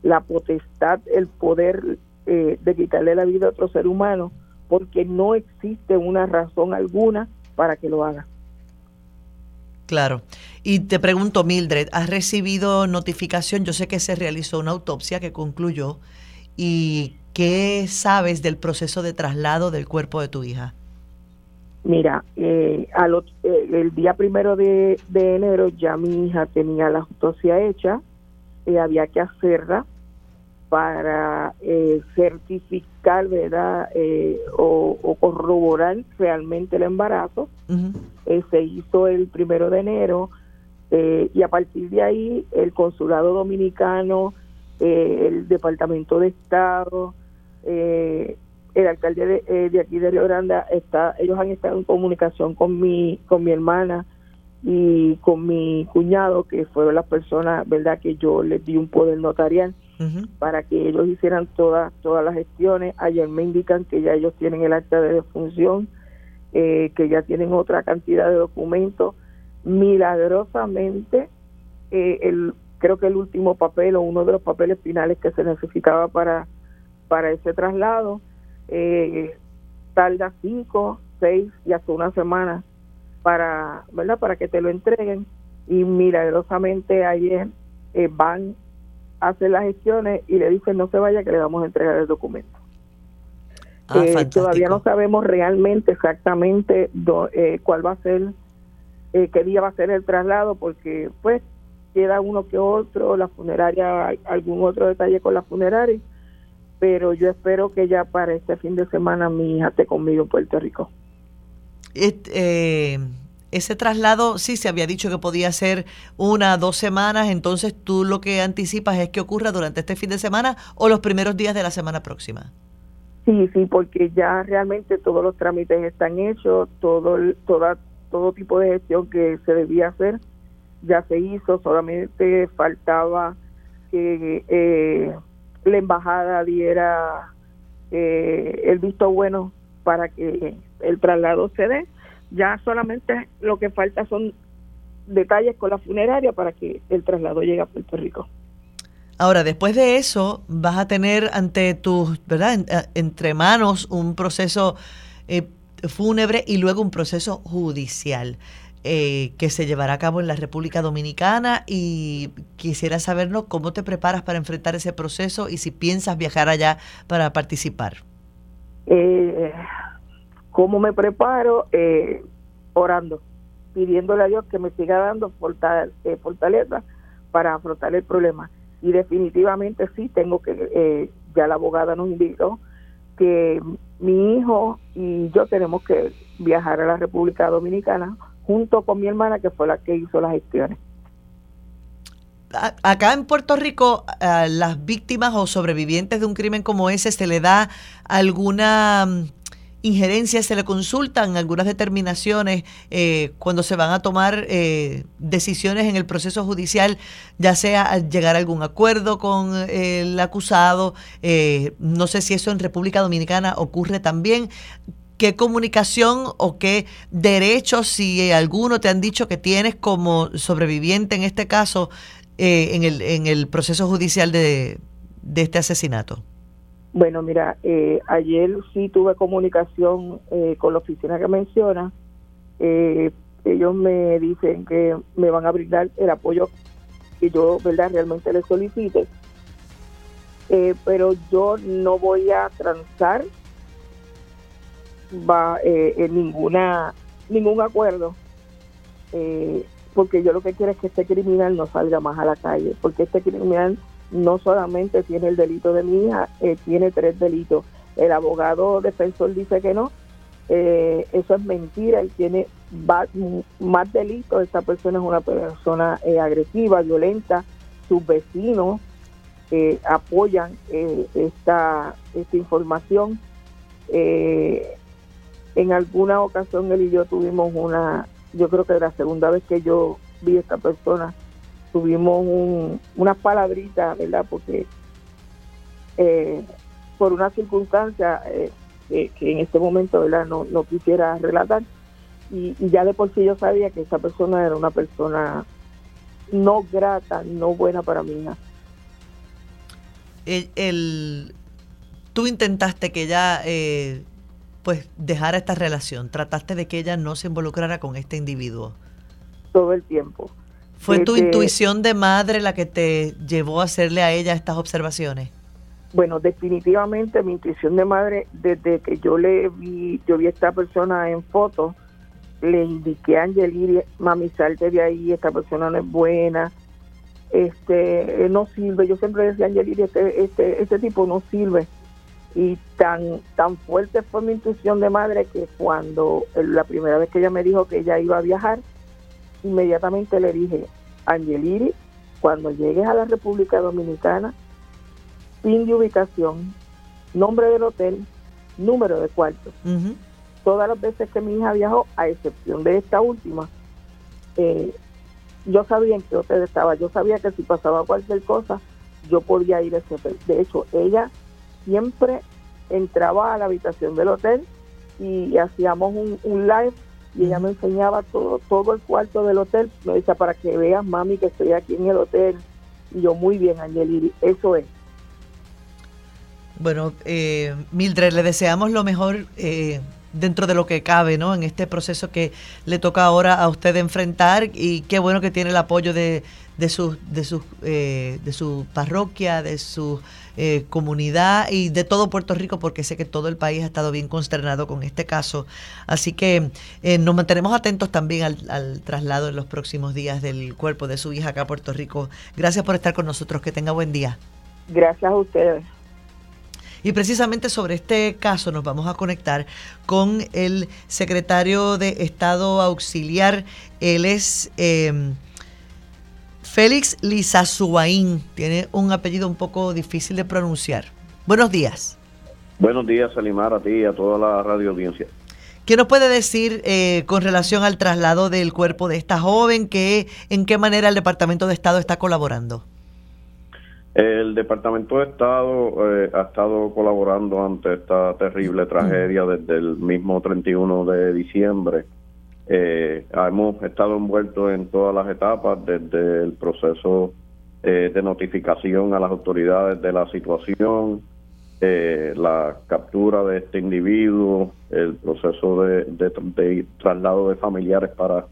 la potestad el poder eh, de quitarle la vida a otro ser humano porque no existe una razón alguna para que lo haga Claro. Y te pregunto, Mildred, ¿has recibido notificación? Yo sé que se realizó una autopsia que concluyó y ¿Qué sabes del proceso de traslado del cuerpo de tu hija? Mira, eh, eh, el día primero de, enero ya mi hija tenía la autopsia hecha, y eh, había que hacerla para certificar, ¿verdad? O, corroborar realmente el embarazo. se hizo el primero de enero y a partir de ahí el consulado dominicano, el departamento de Estado, eh, el alcalde de, eh, de, aquí de Río Grande está, ellos han estado en comunicación con mi, con mi hermana y con mi cuñado, que fueron las personas, verdad, que yo les di un poder notarial para que ellos hicieran todas todas las gestiones. Ayer me indican que ya ellos tienen el acta de defunción, eh, que ya tienen otra cantidad de documentos. Milagrosamente, eh, el, creo que el último papel o uno de los papeles finales que se necesitaba para para ese traslado eh, tarda cinco, seis y hasta una semana para, ¿verdad? Para que te lo entreguen y milagrosamente ayer eh, van a hacer las gestiones y le dicen no se vaya que le vamos a entregar el documento. Ah, eh, todavía no sabemos realmente exactamente eh, cuál va a ser, qué día va a ser el traslado porque pues queda uno que otro, la funeraria, algún otro detalle con la funeraria pero yo espero que ya para este fin de semana mi hija esté conmigo en Puerto Rico. Eh, ese traslado sí se había dicho que podía ser una, dos semanas, entonces tú lo que anticipas es que ocurra durante este fin de semana o los primeros días de la semana próxima. Sí, sí, porque ya realmente todos los trámites están hechos, todo, toda, todo tipo de gestión que se debía hacer ya se hizo, solamente faltaba que eh, la embajada diera eh, el visto bueno para que el traslado se dé. Ya solamente lo que falta son detalles con la funeraria para que el traslado llegue a Puerto Rico. Ahora, después de eso, vas a tener ante tus, ¿verdad? Eh, entre manos un proceso eh, fúnebre y luego un proceso judicial. Eh, que se llevará a cabo en la República Dominicana y quisiera sabernos cómo te preparas para enfrentar ese proceso y si piensas viajar allá para participar. Eh, ¿Cómo me preparo? Eh, orando, pidiéndole a Dios que me siga dando eh, fortaleza para afrontar el problema. Y definitivamente sí, tengo que, eh, ya la abogada nos indicó que mi hijo y yo tenemos que viajar a la República Dominicana junto con mi hermana que fue la que hizo las gestiones. Acá en Puerto Rico, a las víctimas o sobrevivientes de un crimen como ese, ¿se le da alguna injerencias se le consultan algunas determinaciones eh, cuando se van a tomar eh, decisiones en el proceso judicial, ya sea llegar a algún acuerdo con el acusado, eh, no sé si eso en República Dominicana ocurre también. ¿Qué comunicación o qué derechos, si alguno te han dicho que tienes como sobreviviente en este caso, en, el, en el proceso judicial de, de este asesinato? Bueno, mira, eh, ayer sí tuve comunicación eh, con la oficina que menciona. Eh, ellos me dicen que me van a brindar el apoyo que yo, ¿verdad?, realmente les solicite. pero yo no voy a transar va, en ninguna ningún acuerdo porque yo lo que quiero es que este criminal no salga más a la calle porque este criminal no solamente tiene el delito de mi hija, eh, tiene tres delitos. El abogado defensor dice que no, eh, eso es mentira, y tiene más, delitos. Esta persona es una persona eh, agresiva, violenta, sus vecinos apoyan esta, esta información. En alguna ocasión él y yo tuvimos una, yo creo que la segunda vez que yo vi a esta persona, tuvimos un, unas palabritas, ¿verdad? Porque eh, por una circunstancia eh, que, en este momento, ¿verdad? No, quisiera relatar. Y, ya de por sí yo sabía que esa persona era una persona no grata, no buena para mí. El, el, tú intentaste que eh, pues dejara esta relación, trataste de que ella no se involucrara con este individuo. Todo el tiempo. ¿Fue tu intuición de madre la que te llevó a hacerle a ella estas observaciones? Bueno, definitivamente mi intuición de madre, desde que yo le vi, yo vi a esta persona en foto, le indiqué a Angeliri, mami, salte de ahí, esta persona no es buena, este, no sirve. Yo siempre decía a Angeliri, este, este, este tipo no sirve. Y tan, tan fuerte fue mi intuición de madre que cuando la primera vez que ella me dijo que ella iba a viajar, inmediatamente le dije, Angeliri, cuando llegues a la República Dominicana, fin de ubicación, nombre del hotel, número de cuarto. Todas las veces que mi hija viajó, a excepción de esta última, eh, yo sabía en qué hotel estaba, yo sabía que si pasaba cualquier cosa, yo podía ir a ese hotel. De hecho, ella siempre entraba a la habitación del hotel y, hacíamos un live y ella me enseñaba todo todo el cuarto del hotel. Me decía, para que veas, mami, que estoy aquí en el hotel. Y yo, muy bien, Angeliri, eso es. Bueno, eh, Mildred, le deseamos lo mejor eh, dentro de lo que cabe, ¿no? En este proceso que le toca ahora a usted enfrentar y qué bueno que tiene el apoyo de, de, su, de, su, eh, de su parroquia, de su eh, comunidad y de todo Puerto Rico, porque sé que todo el país ha estado bien consternado con este caso. Así que eh, nos mantenemos atentos también al, traslado en los próximos días del cuerpo de su hija acá a Puerto Rico. Gracias por estar con nosotros. Que tenga buen día. Gracias a ustedes. Y precisamente sobre este caso nos vamos a conectar con el secretario de Estado Auxiliar. Él es eh, Félix Lizazuaín tiene un apellido un poco difícil de pronunciar. Buenos días. Buenos días, Salimar, a ti y a toda la radio audiencia. ¿Qué nos puede decir eh, con relación al traslado del cuerpo de esta joven? Que, ¿En qué manera el Departamento de Estado está colaborando? El Departamento de Estado eh, ha estado colaborando ante esta terrible tragedia desde el mismo 31 de diciembre. Eh, hemos estado envueltos en todas las etapas, desde el proceso eh, de notificación a las autoridades de la situación, eh, la captura de este individuo, el proceso de, traslado de familiares para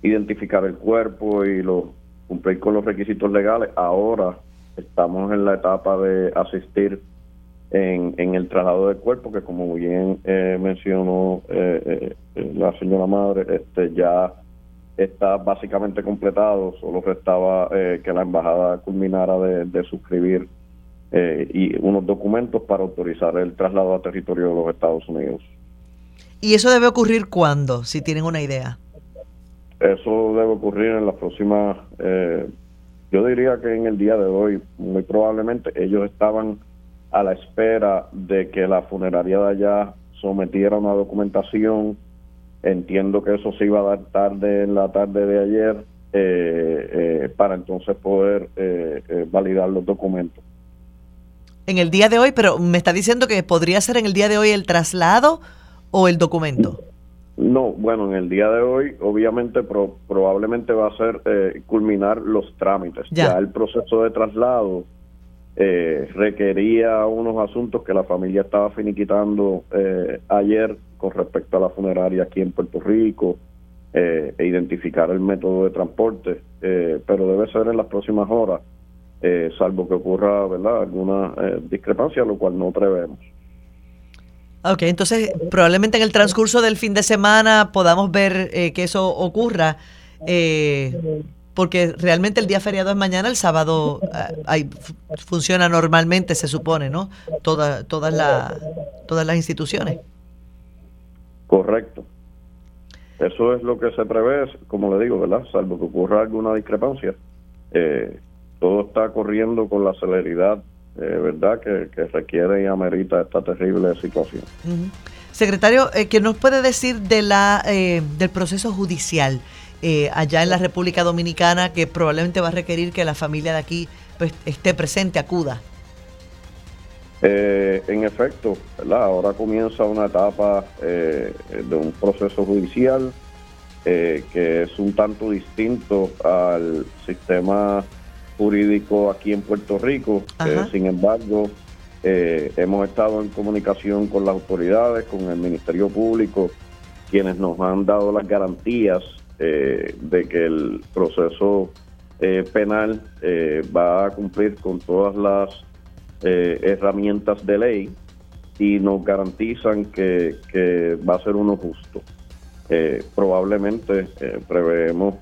identificar el cuerpo y lo, cumplir con los requisitos legales. Ahora estamos en la etapa de asistir en, en el traslado del cuerpo, que como bien eh, mencionó eh, eh, la señora madre, este ya está básicamente completado, solo restaba que la embajada culminara de, suscribir y unos documentos para autorizar el traslado a territorio de los Estados Unidos. ¿Y eso debe ocurrir cuándo, si tienen una idea? Eso debe ocurrir en las próximas, yo diría que en el día de hoy, muy probablemente ellos estaban a la espera de que la funeraria de allá sometiera una documentación. Entiendo que eso se iba a dar tarde en la tarde de ayer eh, eh, para entonces poder eh, validar los documentos. En el día de hoy, pero me está diciendo que podría ser en el día de hoy el traslado o el documento. No, bueno, en el día de hoy obviamente probablemente va a ser culminar los trámites. ya el proceso de traslado eh, requería unos asuntos que la familia estaba finiquitando eh, ayer con respecto a la funeraria aquí en Puerto Rico eh, e identificar el método de transporte, pero debe ser en las próximas horas, salvo que ocurra verdad alguna discrepancia, lo cual no prevemos. Ok, entonces probablemente en el transcurso del fin de semana podamos ver que eso ocurra. Eh, porque realmente el día feriado es mañana, el sábado hay, ah, funciona normalmente, se supone, ¿no? Toda, todas, la, todas las instituciones. Correcto. Eso es lo que se prevé, como le digo, ¿verdad? Salvo que ocurra alguna discrepancia. Eh, todo está corriendo con la celeridad, eh, ¿verdad?, que, requiere y amerita esta terrible situación. Secretario, eh, ¿qué nos puede decir de la, eh, del proceso judicial? Eh, allá en la República Dominicana que probablemente va a requerir que la familia de aquí pues, esté presente, acuda. Eh, en efecto, ahora comienza una etapa eh, de un proceso judicial que es un tanto distinto al sistema jurídico aquí en Puerto Rico. sin embargo, hemos estado en comunicación con las autoridades, con el Ministerio Público, quienes nos han dado las garantías eh, de que el proceso eh, penal eh, va a cumplir con todas las herramientas de ley y nos garantizan que, va a ser uno justo. probablemente preveemos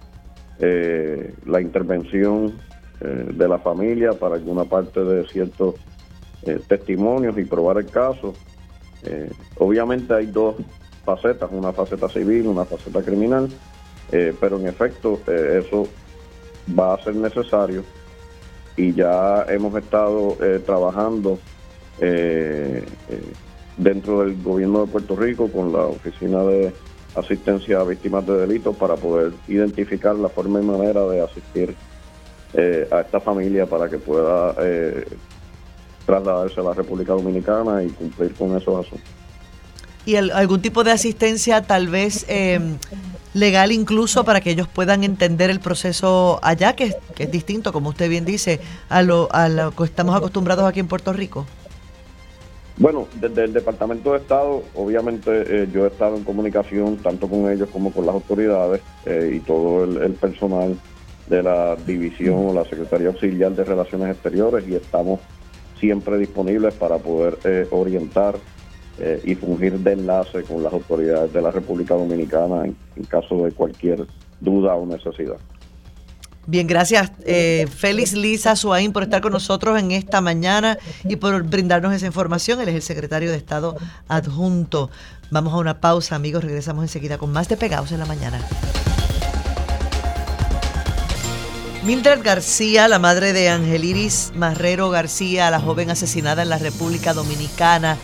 la intervención de la familia para alguna parte de ciertos testimonios y probar el caso. obviamente hay dos facetas, una faceta civil, una faceta criminal. Eh, pero en efecto eh, eso va a ser necesario y ya hemos estado eh, trabajando dentro del gobierno de Puerto Rico con la Oficina de Asistencia a Víctimas de Delitos para poder identificar la forma y manera de asistir a esta familia para que pueda trasladarse a la República Dominicana y cumplir con esos asuntos. ¿Y algún tipo de asistencia tal vez legal incluso para que ellos puedan entender el proceso allá, que, es distinto, como usted bien dice, a lo, a lo que estamos acostumbrados aquí en Puerto Rico? Bueno, desde el Departamento de Estado, obviamente eh, yo he estado en comunicación tanto con ellos como con las autoridades eh, y todo el, personal de la división o la Secretaría Auxiliar de Relaciones Exteriores y estamos siempre disponibles para poder eh, orientar eh, y fungir de enlace con las autoridades de la República Dominicana en, caso de cualquier duda o necesidad. Bien, gracias eh, Félix Lisa Suaín por estar con nosotros en esta mañana y por brindarnos esa información. Él es el secretario de Estado adjunto. Vamos a una pausa, amigos. Regresamos enseguida con más de Pegados en la Mañana. Mildred García, la madre de Angeliris Marrero García, la joven asesinada en la República Dominicana,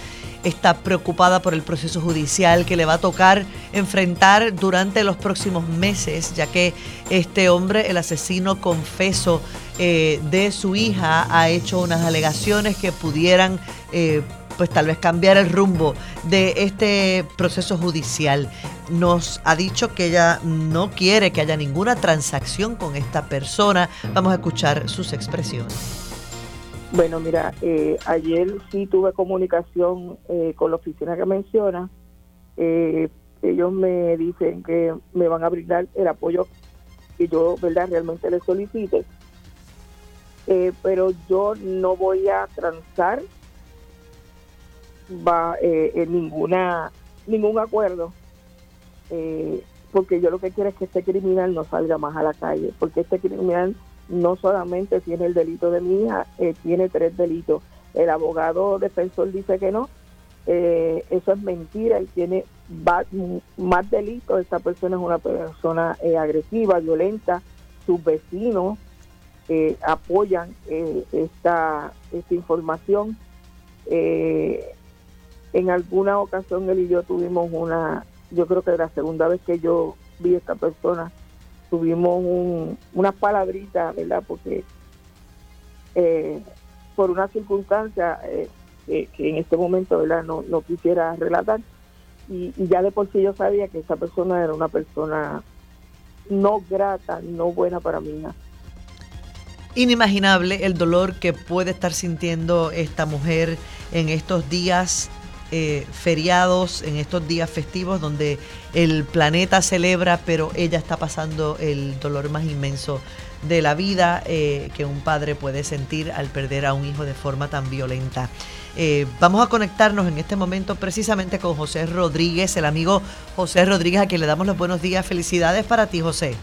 está preocupada por el proceso judicial que le va a tocar enfrentar durante los próximos meses, ya que este hombre, el asesino confeso eh, de su hija, ha hecho unas alegaciones que pudieran... Eh, pues tal vez cambiar el rumbo de este proceso judicial. Nos ha dicho que ella no quiere que haya ninguna transacción con esta persona. Vamos a escuchar sus expresiones. Bueno, mira, eh, ayer sí tuve comunicación eh, con la oficina que menciona. Eh, ellos me dicen que me van a brindar el apoyo que yo verdad realmente le solicite eh, pero yo no voy a transar va eh, en ninguna ningún acuerdo eh, porque yo lo que quiero es que este criminal no salga más a la calle porque este criminal no solamente tiene el delito de mi hija tiene tres delitos. El abogado defensor dice que no. Eso es mentira él tiene más delitos. Esta persona es una persona agresiva violenta. Sus vecinos apoyan eh, esta, esta información. Eh, en alguna ocasión él y yo tuvimos una, yo creo que la segunda vez que yo vi a esta persona, tuvimos un, una palabrita, ¿verdad? Porque eh, por una circunstancia que, en este momento, ¿verdad? No, no quisiera relatar. Y, y, ya de por sí yo sabía que esa persona era una persona no grata, no buena para mí inimaginable el dolor que puede estar sintiendo esta mujer en estos días eh, feriados, en estos días festivos donde el planeta celebra, pero ella está pasando el dolor más inmenso de la vida eh, que un padre puede sentir al perder a un hijo de forma tan violenta. Eh, vamos a conectarnos en este momento precisamente con José Rodríguez, el amigo José Rodríguez, a quien le damos los buenos días. Felicidades para ti, José.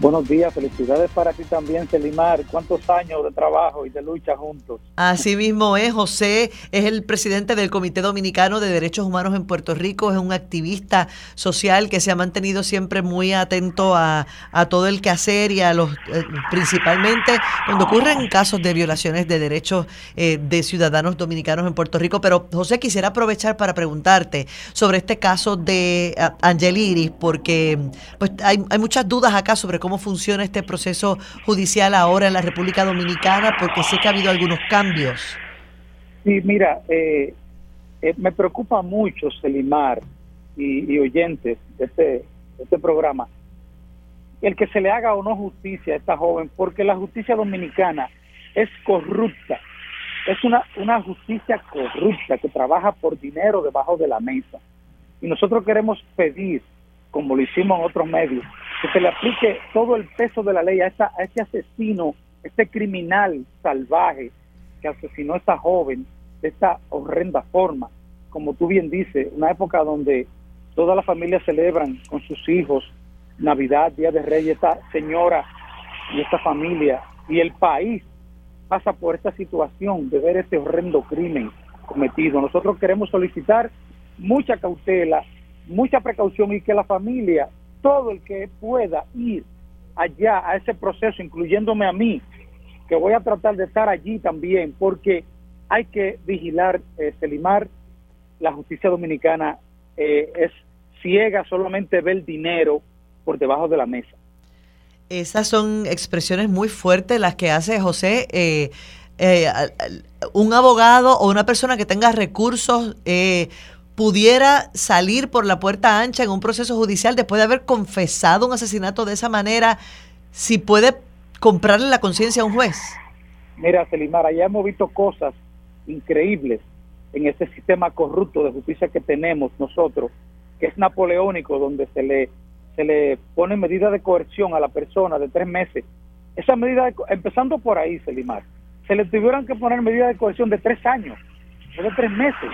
Buenos días, felicidades para ti también, Selimar. ¿Cuántos años de trabajo y de lucha juntos? Así mismo es, José es el presidente del Comité Dominicano de Derechos Humanos en Puerto Rico, es un activista social que se ha mantenido siempre muy atento a, todo el quehacer y a los, eh, principalmente cuando ocurren casos de violaciones de derechos eh, de ciudadanos dominicanos en Puerto Rico. Pero José, quisiera aprovechar para preguntarte sobre este caso de Angeliris, porque pues, hay, hay muchas dudas acá sobre cómo funciona este proceso judicial ahora en la República Dominicana, porque sé que ha habido algunos cambios. Sí, mira, eh, eh, me preocupa mucho, Selimar y, oyentes de este, este programa, el que se le haga o no justicia a esta joven, porque la justicia dominicana es corrupta, es una, una justicia corrupta que trabaja por dinero debajo de la mesa. Y nosotros queremos pedir, como lo hicimos en otros medios, que se le aplique todo el peso de la ley a, esta, a este asesino, este criminal salvaje que asesinó a esta joven de esta horrenda forma. Como tú bien dices, una época donde todas las familias celebran con sus hijos Navidad, Día de Reyes, esta señora y esta familia y el país pasa por esta situación de ver este horrendo crimen cometido. Nosotros queremos solicitar mucha cautela, mucha precaución y que la familia todo el que pueda ir allá a ese proceso, incluyéndome a mí, que voy a tratar de estar allí también, porque hay que vigilar, eh, Selimar, la justicia dominicana eh, es ciega, solamente ve el dinero por debajo de la mesa. Esas son expresiones muy fuertes las que hace José. Eh, un abogado o una persona que tenga recursos pudiera salir por la puerta ancha en un proceso judicial después de haber confesado un asesinato de esa manera, si puede comprarle la conciencia a un juez? Mira, Selimara, ya hemos visto cosas increíbles en este sistema corrupto de justicia que tenemos nosotros, que es napoleónico, donde se le se le pone medida de coerción a la persona de tres meses. Esa medida, empezando por ahí, Selimar, se le tuvieron que poner medida de coerción de tres años, no de tres meses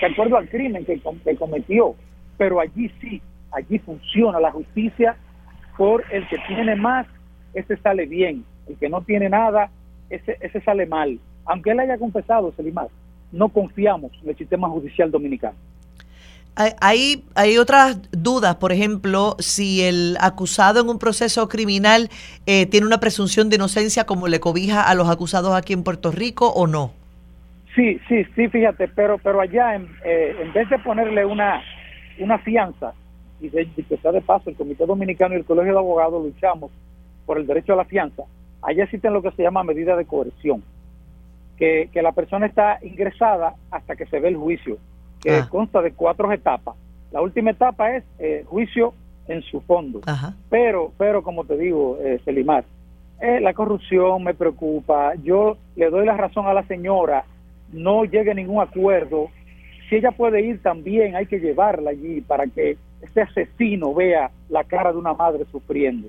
de acuerdo al crimen que, cometió. Pero allí sí, allí funciona la justicia por el que tiene más, ese sale bien. El que no tiene nada, ese, ese sale mal. Aunque él haya confesado, Selimar, no confiamos en el sistema judicial dominicano. Hay, hay otras dudas, por ejemplo, si el acusado en un proceso criminal eh, tiene una presunción de inocencia como le cobija a los acusados aquí en Puerto Rico o no. Sí, sí, sí, fíjate, pero pero allá en, eh, en vez de ponerle una, una fianza, y de, que sea de paso, el Comité Dominicano y el Colegio de Abogados luchamos por el derecho a la fianza, allá existen lo que se llama medida de coerción, que, que la persona está ingresada hasta que se ve el juicio, que ah. consta de cuatro etapas. La última etapa es eh, juicio en su fondo. Pero, pero como te digo, eh, Selimar, eh, la corrupción me preocupa. Yo le doy la razón a la señora no llegue a ningún acuerdo, si ella puede ir también, hay que llevarla allí para que este asesino vea la cara de una madre sufriendo.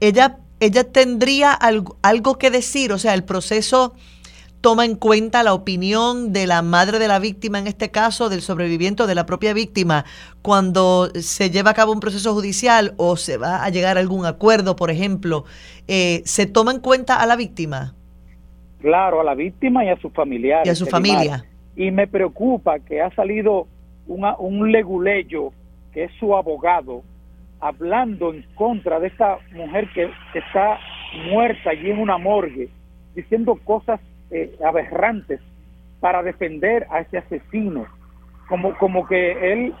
Ella, ella tendría algo, algo que decir, o sea, el proceso toma en cuenta la opinión de la madre de la víctima, en este caso, del sobreviviente de la propia víctima, cuando se lleva a cabo un proceso judicial o se va a llegar a algún acuerdo, por ejemplo, eh, ¿se toma en cuenta a la víctima? Claro, a la víctima y a sus familiares. Y a su familia. Y me preocupa que ha salido una, un leguleyo, que es su abogado, hablando en contra de esta mujer que, que está muerta allí en una morgue, diciendo cosas eh, aberrantes para defender a este asesino, como, como que él,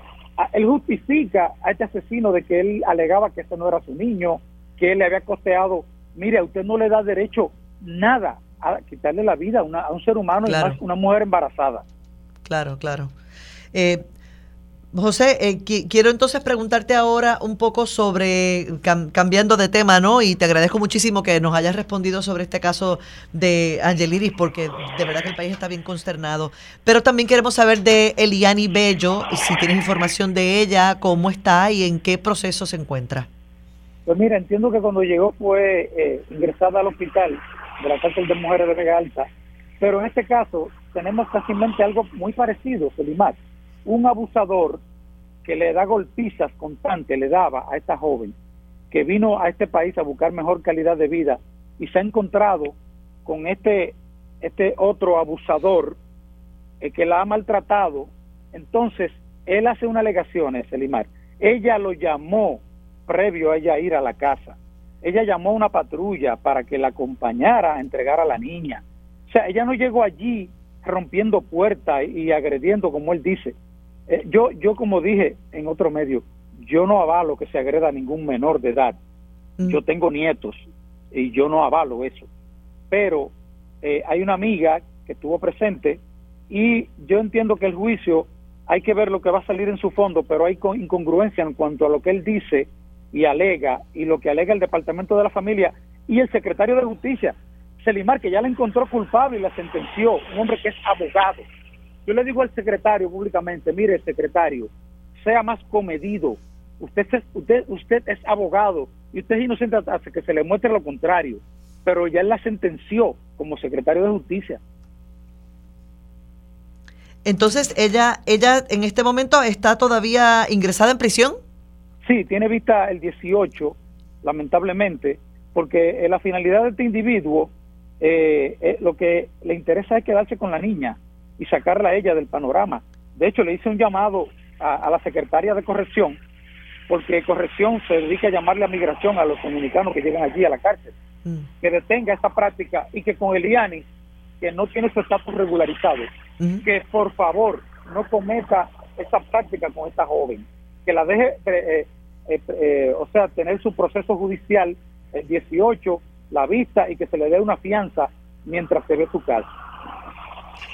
él justifica a este asesino de que él alegaba que ese no era su niño, que él le había costeado, mire, a usted no le da derecho nada a quitarle la vida a, una, a un ser humano y más una mujer embarazada. Claro, claro. Eh, José, eh, quiero entonces preguntarte ahora un poco sobre, cambiando de tema, ¿no? Y te agradezco muchísimo que nos hayas respondido sobre este caso de Angeliris, porque de verdad que el país está bien consternado. Pero también queremos saber de Eliani Bello, si tienes información de ella, cómo está y en qué proceso se encuentra. Pues mira, entiendo que cuando llegó fue eh, ingresada al hospital de la cárcel de mujeres de Vega Alta, pero en este caso tenemos casi algo muy parecido, Selimar un abusador que le da golpizas constantes, le daba a esta joven, que vino a este país a buscar mejor calidad de vida y se ha encontrado con este, este otro abusador eh, que la ha maltratado, entonces él hace una alegación, Selimar. Ella lo llamó previo a ella ir a la casa. Ella llamó a una patrulla para que la acompañara a entregar a la niña. O sea, ella no llegó allí rompiendo puertas y agrediendo, como él dice. Eh, yo, yo como dije en otro medio, yo no avalo que se agreda a ningún menor de edad. Mm. Yo tengo nietos y yo no avalo eso. Pero eh, hay una amiga que estuvo presente y yo entiendo que el juicio hay que ver lo que va a salir en su fondo, pero hay incongruencia en cuanto a lo que él dice y alega y lo que alega el Departamento de la Familia y el secretario de Justicia, Selimar, que ya la encontró culpable y la sentenció, un hombre que es abogado yo le digo al secretario públicamente, mire secretario, sea más comedido. Usted es, usted, usted es abogado y usted es inocente hasta que se le muestre lo contrario. Pero ya la sentenció como secretario de justicia. Entonces, ella, ella en este momento está todavía ingresada en prisión. Sí, tiene vista el 18, lamentablemente, porque la finalidad de este individuo, eh, eh, lo que le interesa es quedarse con la niña y sacarla a ella del panorama. De hecho, le hice un llamado a, la secretaria de corrección, porque corrección se dedica a llamarle a migración a los dominicanos que llegan allí a la cárcel, mm. que detenga esta práctica y que con Eliani, que no tiene su estatus regularizado, que por favor no cometa esta práctica con esta joven, que la deje, eh, eh, eh, o sea, tener su proceso judicial el 18, la vista y que se le dé una fianza mientras se ve su caso.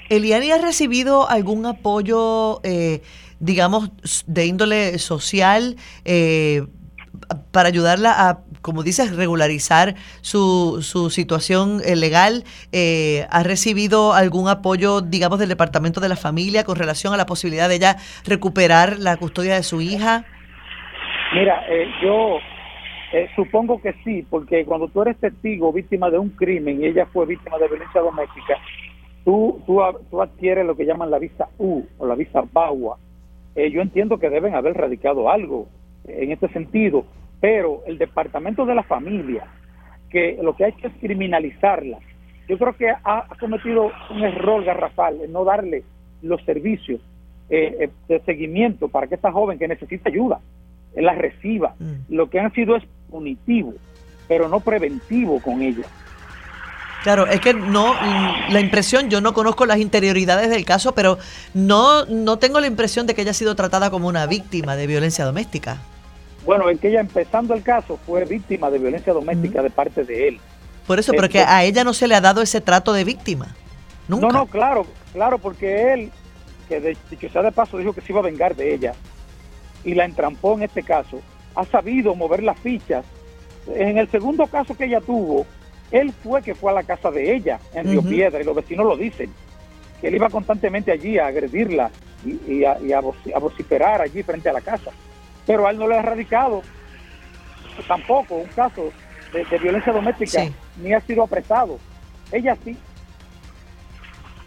¿Eliani ha recibido algún apoyo, eh, digamos, de índole social eh, para ayudarla a, como dices, regularizar su, su situación eh, legal? ¿Ha recibido algún apoyo, digamos, del Departamento de la Familia con relación a la posibilidad de ella recuperar la custodia de su hija? Mira, yo supongo que sí, porque cuando tú eres testigo, víctima de un crimen y ella fue víctima de violencia doméstica, tú, tú, adquieres lo que llaman la visa U o la visa BAUA. Eh, yo entiendo que deben haber radicado algo en este sentido, pero el Departamento de la Familia, que lo que ha hecho es criminalizarla, yo creo que ha, cometido un error garrafal en no darle los servicios eh, eh, de seguimiento para que esta joven que necesita ayuda la reciba. Mm. Lo que han sido es punitivo, pero no preventivo con ella. Claro, es que no, la impresión, yo no conozco las interioridades del caso, pero no, no tengo la impresión de que haya sido tratada como una víctima de violencia doméstica. Bueno, es que ella empezando el caso fue víctima de violencia doméstica de parte de él. Por eso, pero que a ella no se le ha dado ese trato de víctima. Nunca. No, no, claro, claro, porque él, que de, dicho sea de paso, dijo que se iba a vengar de ella y la entrampó en este caso, ha sabido mover las fichas. En el segundo caso que ella tuvo, él fue que fue a la casa de ella en Río Piedra y los vecinos lo dicen. Que él iba constantemente allí a agredirla y, a, vociferar allí frente a la casa. Pero a él no le ha erradicado. tampoco un caso de, violencia doméstica, ni ha sido apresado. Ella sí.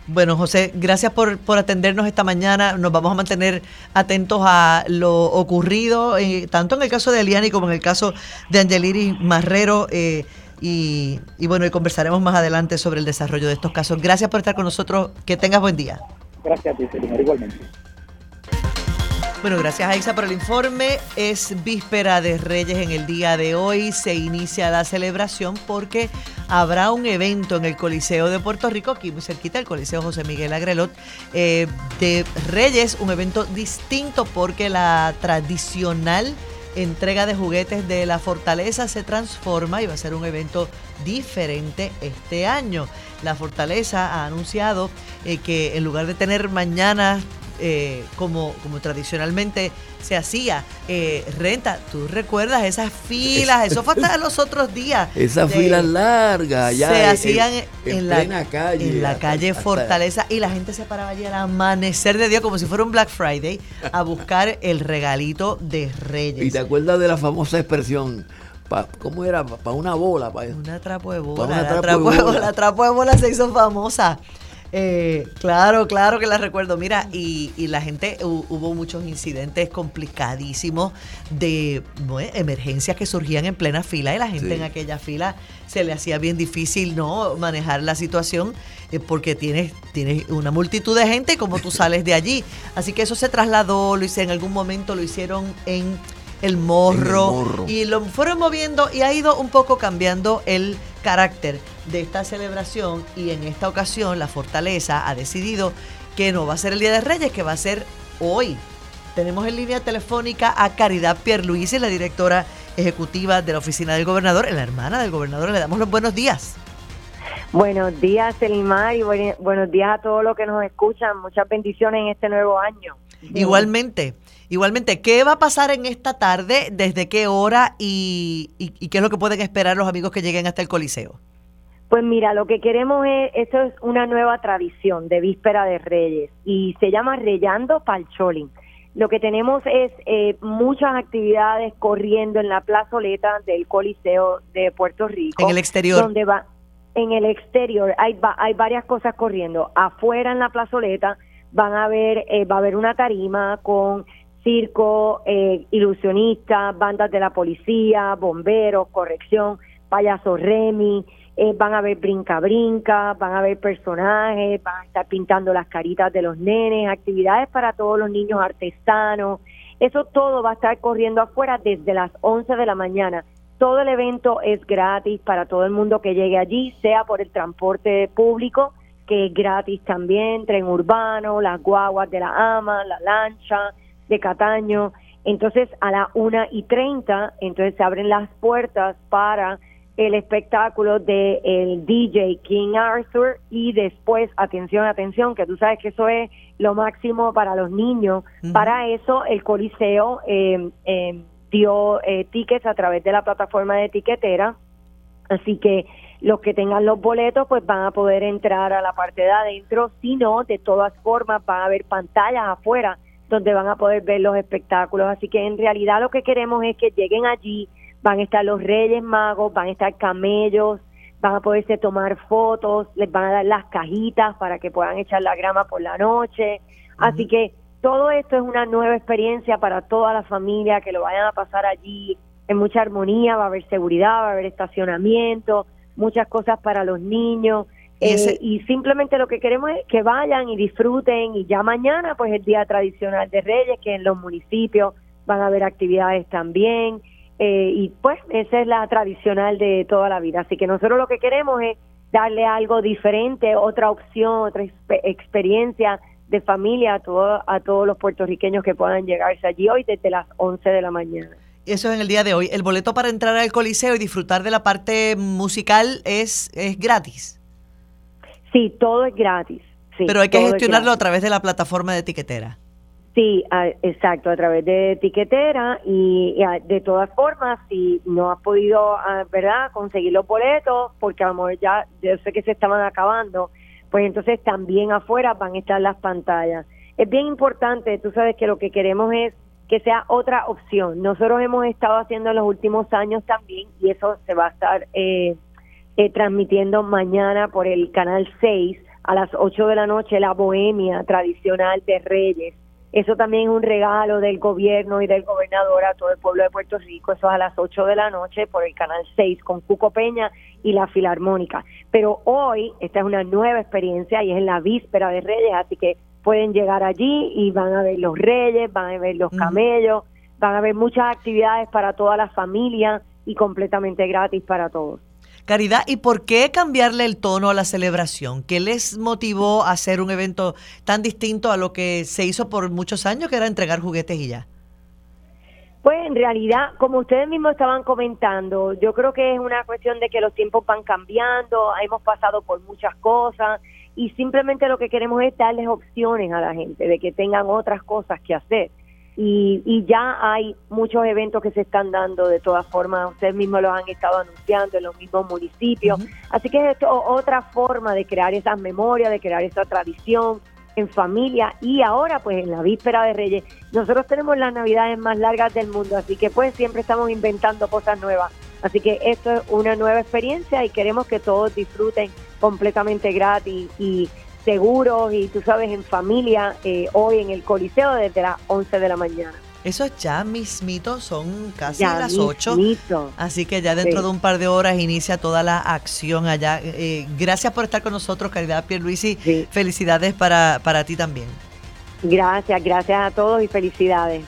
Bueno, José, gracias por, por, atendernos esta mañana. Nos vamos a mantener atentos a lo ocurrido, eh, tanto en el caso de Eliani como en el caso de Angeliri Marrero. Eh, y, y, bueno, y conversaremos más adelante sobre el desarrollo de estos casos. Gracias por estar con nosotros. Que tengas buen día. Gracias a ti, señor, igualmente. Bueno, gracias a Isa por el informe. Es víspera de Reyes en el día de hoy. Se inicia la celebración porque habrá un evento en el Coliseo de Puerto Rico, aquí muy cerquita, el Coliseo José Miguel Agrelot, eh, de Reyes, un evento distinto porque la tradicional entrega de juguetes de la fortaleza se transforma y va a ser un evento diferente este año. La fortaleza ha anunciado eh, que en lugar de tener mañana eh, como, como tradicionalmente se hacía. Eh, renta, ¿tú recuerdas esas filas? Eso fue hasta los otros días. Esas filas largas, ya. Se hacían en, la calle. En la calle Fortaleza y la gente se paraba allí al amanecer de día como si fuera un Black Friday a buscar el regalito de Reyes. ¿Y te acuerdas de la famosa expresión? ¿Cómo era? Para una bola. Pa, una trapo de bola. la, trapo de bola se hizo famosa. Eh, claro, claro que la recuerdo. Mira, y, la gente, hubo muchos incidentes complicadísimos de emergencias que surgían en plena fila y la gente en aquella fila se le hacía bien difícil no manejar la situación eh, porque tienes, tienes una multitud de gente como tú sales de allí. Así que eso se trasladó, lo hice en algún momento, lo hicieron en el morro, y lo fueron moviendo y ha ido un poco cambiando el carácter de esta celebración y en esta ocasión la fortaleza ha decidido que no va a ser el Día de Reyes, que va a ser hoy. Tenemos en línea telefónica a Caridad Pierluisi, la directora ejecutiva de la oficina del gobernador, la hermana del gobernador. Le damos los buenos días. Buenos días, Elimar, y buenos días a todos los que nos escuchan. Muchas bendiciones en este nuevo año. Igualmente. Igualmente, ¿qué va a pasar en esta tarde? ¿Desde qué hora? Y, qué es lo que pueden esperar los amigos que lleguen hasta el Coliseo? Pues mira, lo que queremos es, esto es una nueva tradición de Víspera de Reyes y se llama Reyando Palcholín. Lo que tenemos es eh, muchas actividades corriendo en la plazoleta del Coliseo de Puerto Rico. En el exterior. Donde va, en el exterior hay, hay varias cosas corriendo. Afuera en la plazoleta van a ver, eh, va a haber una tarima con circo, eh, ilusionistas, bandas de la policía, bomberos, corrección, payaso Remy, eh, van a ver brinca-brinca, van a ver personajes, van a estar pintando las caritas de los nenes, actividades para todos los niños artesanos. Eso todo va a estar corriendo afuera desde las 11 de la mañana. Todo el evento es gratis para todo el mundo que llegue allí, sea por el transporte público, que es gratis también, tren urbano, las guaguas de la AMA, la lancha, de Cataño. Entonces a las una y treinta, entonces se abren las puertas para el espectáculo de el DJ King Arthur y después, atención, atención, que tú sabes que eso es lo máximo para los niños. Para eso el Coliseo eh, eh, dio eh, tickets a través de la plataforma de etiquetera, así que los que tengan los boletos pues van a poder entrar a la parte de adentro, si no, de todas formas van a haber pantallas afuera donde van a poder ver los espectáculos. Así que en realidad lo que queremos es que lleguen allí, van a estar los Reyes Magos, van a estar camellos, van a poderse tomar fotos, les van a dar las cajitas para que puedan echar la grama por la noche. Así que todo esto es una nueva experiencia para toda la familia que lo vayan a pasar allí en mucha armonía, va a haber seguridad, va a haber estacionamiento, muchas cosas para los niños. Eh, y simplemente lo que queremos es que vayan y disfruten y ya mañana pues el día tradicional de Reyes que en los municipios van a haber actividades también eh, y pues esa es la tradicional de toda la vida así que nosotros lo que queremos es darle algo diferente otra opción otra experiencia de familia a, todo, a todos los puertorriqueños que puedan llegarse allí hoy desde las 11 de la mañana eso es en el día de hoy. El boleto para entrar al Coliseo y disfrutar de la parte musical es, es gratis. Sí, todo es gratis. Pero hay que gestionarlo a través de la plataforma de etiquetera. Sí, exacto, a través de etiquetera y, de todas formas, si no has podido, ¿verdad?, conseguir los boletos, porque a lo mejor ya, yo sé que se estaban acabando, pues entonces también afuera van a estar las pantallas. Es bien importante, tú sabes que lo que queremos es que sea otra opción. Nosotros hemos estado haciendo en los últimos años también y eso se va a estar eh, eh, transmitiendo mañana por el canal 6 a las 8 de la noche la bohemia tradicional de Reyes. Eso también es un regalo del gobierno y del gobernador a todo el pueblo de Puerto Rico. Eso es a las 8 de la noche por el canal 6 con Cuco Peña y la Filarmónica. Pero hoy esta es una nueva experiencia y es en la víspera de Reyes, así que pueden llegar allí y van a ver los reyes, van a ver los camellos, van a ver muchas actividades para toda la familia y completamente gratis para todos. Caridad, ¿y por qué cambiarle el tono a la celebración? ¿Qué les motivó a hacer un evento tan distinto a lo que se hizo por muchos años, que era entregar juguetes y ya? Pues en realidad, como ustedes mismos estaban comentando, yo creo que es una cuestión de que los tiempos van cambiando, hemos pasado por muchas cosas y simplemente lo que queremos es darles opciones a la gente de que tengan otras cosas que hacer. Y, y ya hay muchos eventos que se están dando de todas formas, ustedes mismos los han estado anunciando en los mismos municipios, así que es otra forma de crear esas memorias, de crear esa tradición en familia. Y ahora pues en la víspera de Reyes, nosotros tenemos las navidades más largas del mundo, así que pues siempre estamos inventando cosas nuevas, así que esto es una nueva experiencia y queremos que todos disfruten completamente gratis y seguros y tú sabes en familia eh, hoy en el Coliseo desde las 11 de la mañana. Eso ya mismito, son casi las 8. Así que ya dentro de un par de horas inicia toda la acción allá. Eh, gracias por estar con nosotros, Caridad Pierluisi. Sí. Felicidades para, para ti también. Gracias, gracias a todos y felicidades.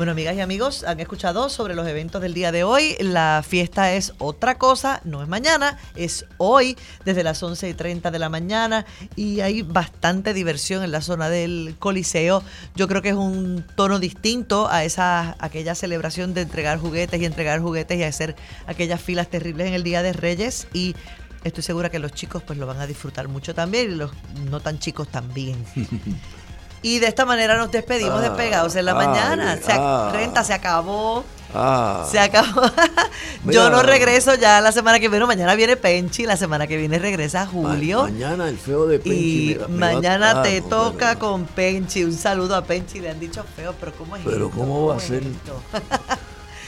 Bueno, amigas y amigos, han escuchado sobre los eventos del día de hoy. La fiesta es otra cosa, no es mañana, es hoy, desde las 11 y 30 de la mañana. Y hay bastante diversión en la zona del Coliseo. Yo creo que es un tono distinto a esa aquella celebración de entregar juguetes y entregar juguetes y hacer aquellas filas terribles en el Día de Reyes. Y estoy segura que los chicos pues lo van a disfrutar mucho también y los no tan chicos también. Y de esta manera nos despedimos de ah, Pegados en la mañana. Se, ah, renta se acabó. Ah, se acabó. Yo no regreso ya la semana que viene. Mañana viene Penchi. La semana que viene regresa Julio. mañana el feo de Penchi. Y mañana te toca con Penchi. Un saludo a Penchi. Le han dicho feo, pero ¿cómo es Pero ¿cómo va a ser?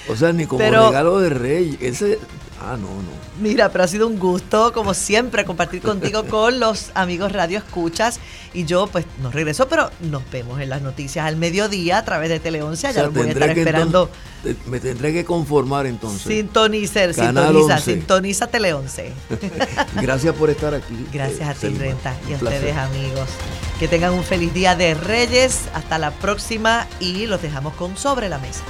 o sea, ni como regalo de rey. Ese, Ah, no, no. Mira, pero ha sido un gusto, como siempre, compartir contigo con los amigos Radio Escuchas. Y yo, pues, no regreso, pero nos vemos en las noticias al mediodía a través de Tele 11. Ya voy a estar esperando. me tendré que conformar entonces. Sintonizer, sintoniza, sintoniza Tele 11. Gracias por estar aquí. Gracias a ti, Renta, y a ustedes, amigos. Que tengan un feliz día de Reyes. Hasta la próxima y los dejamos con Sobre la Mesa.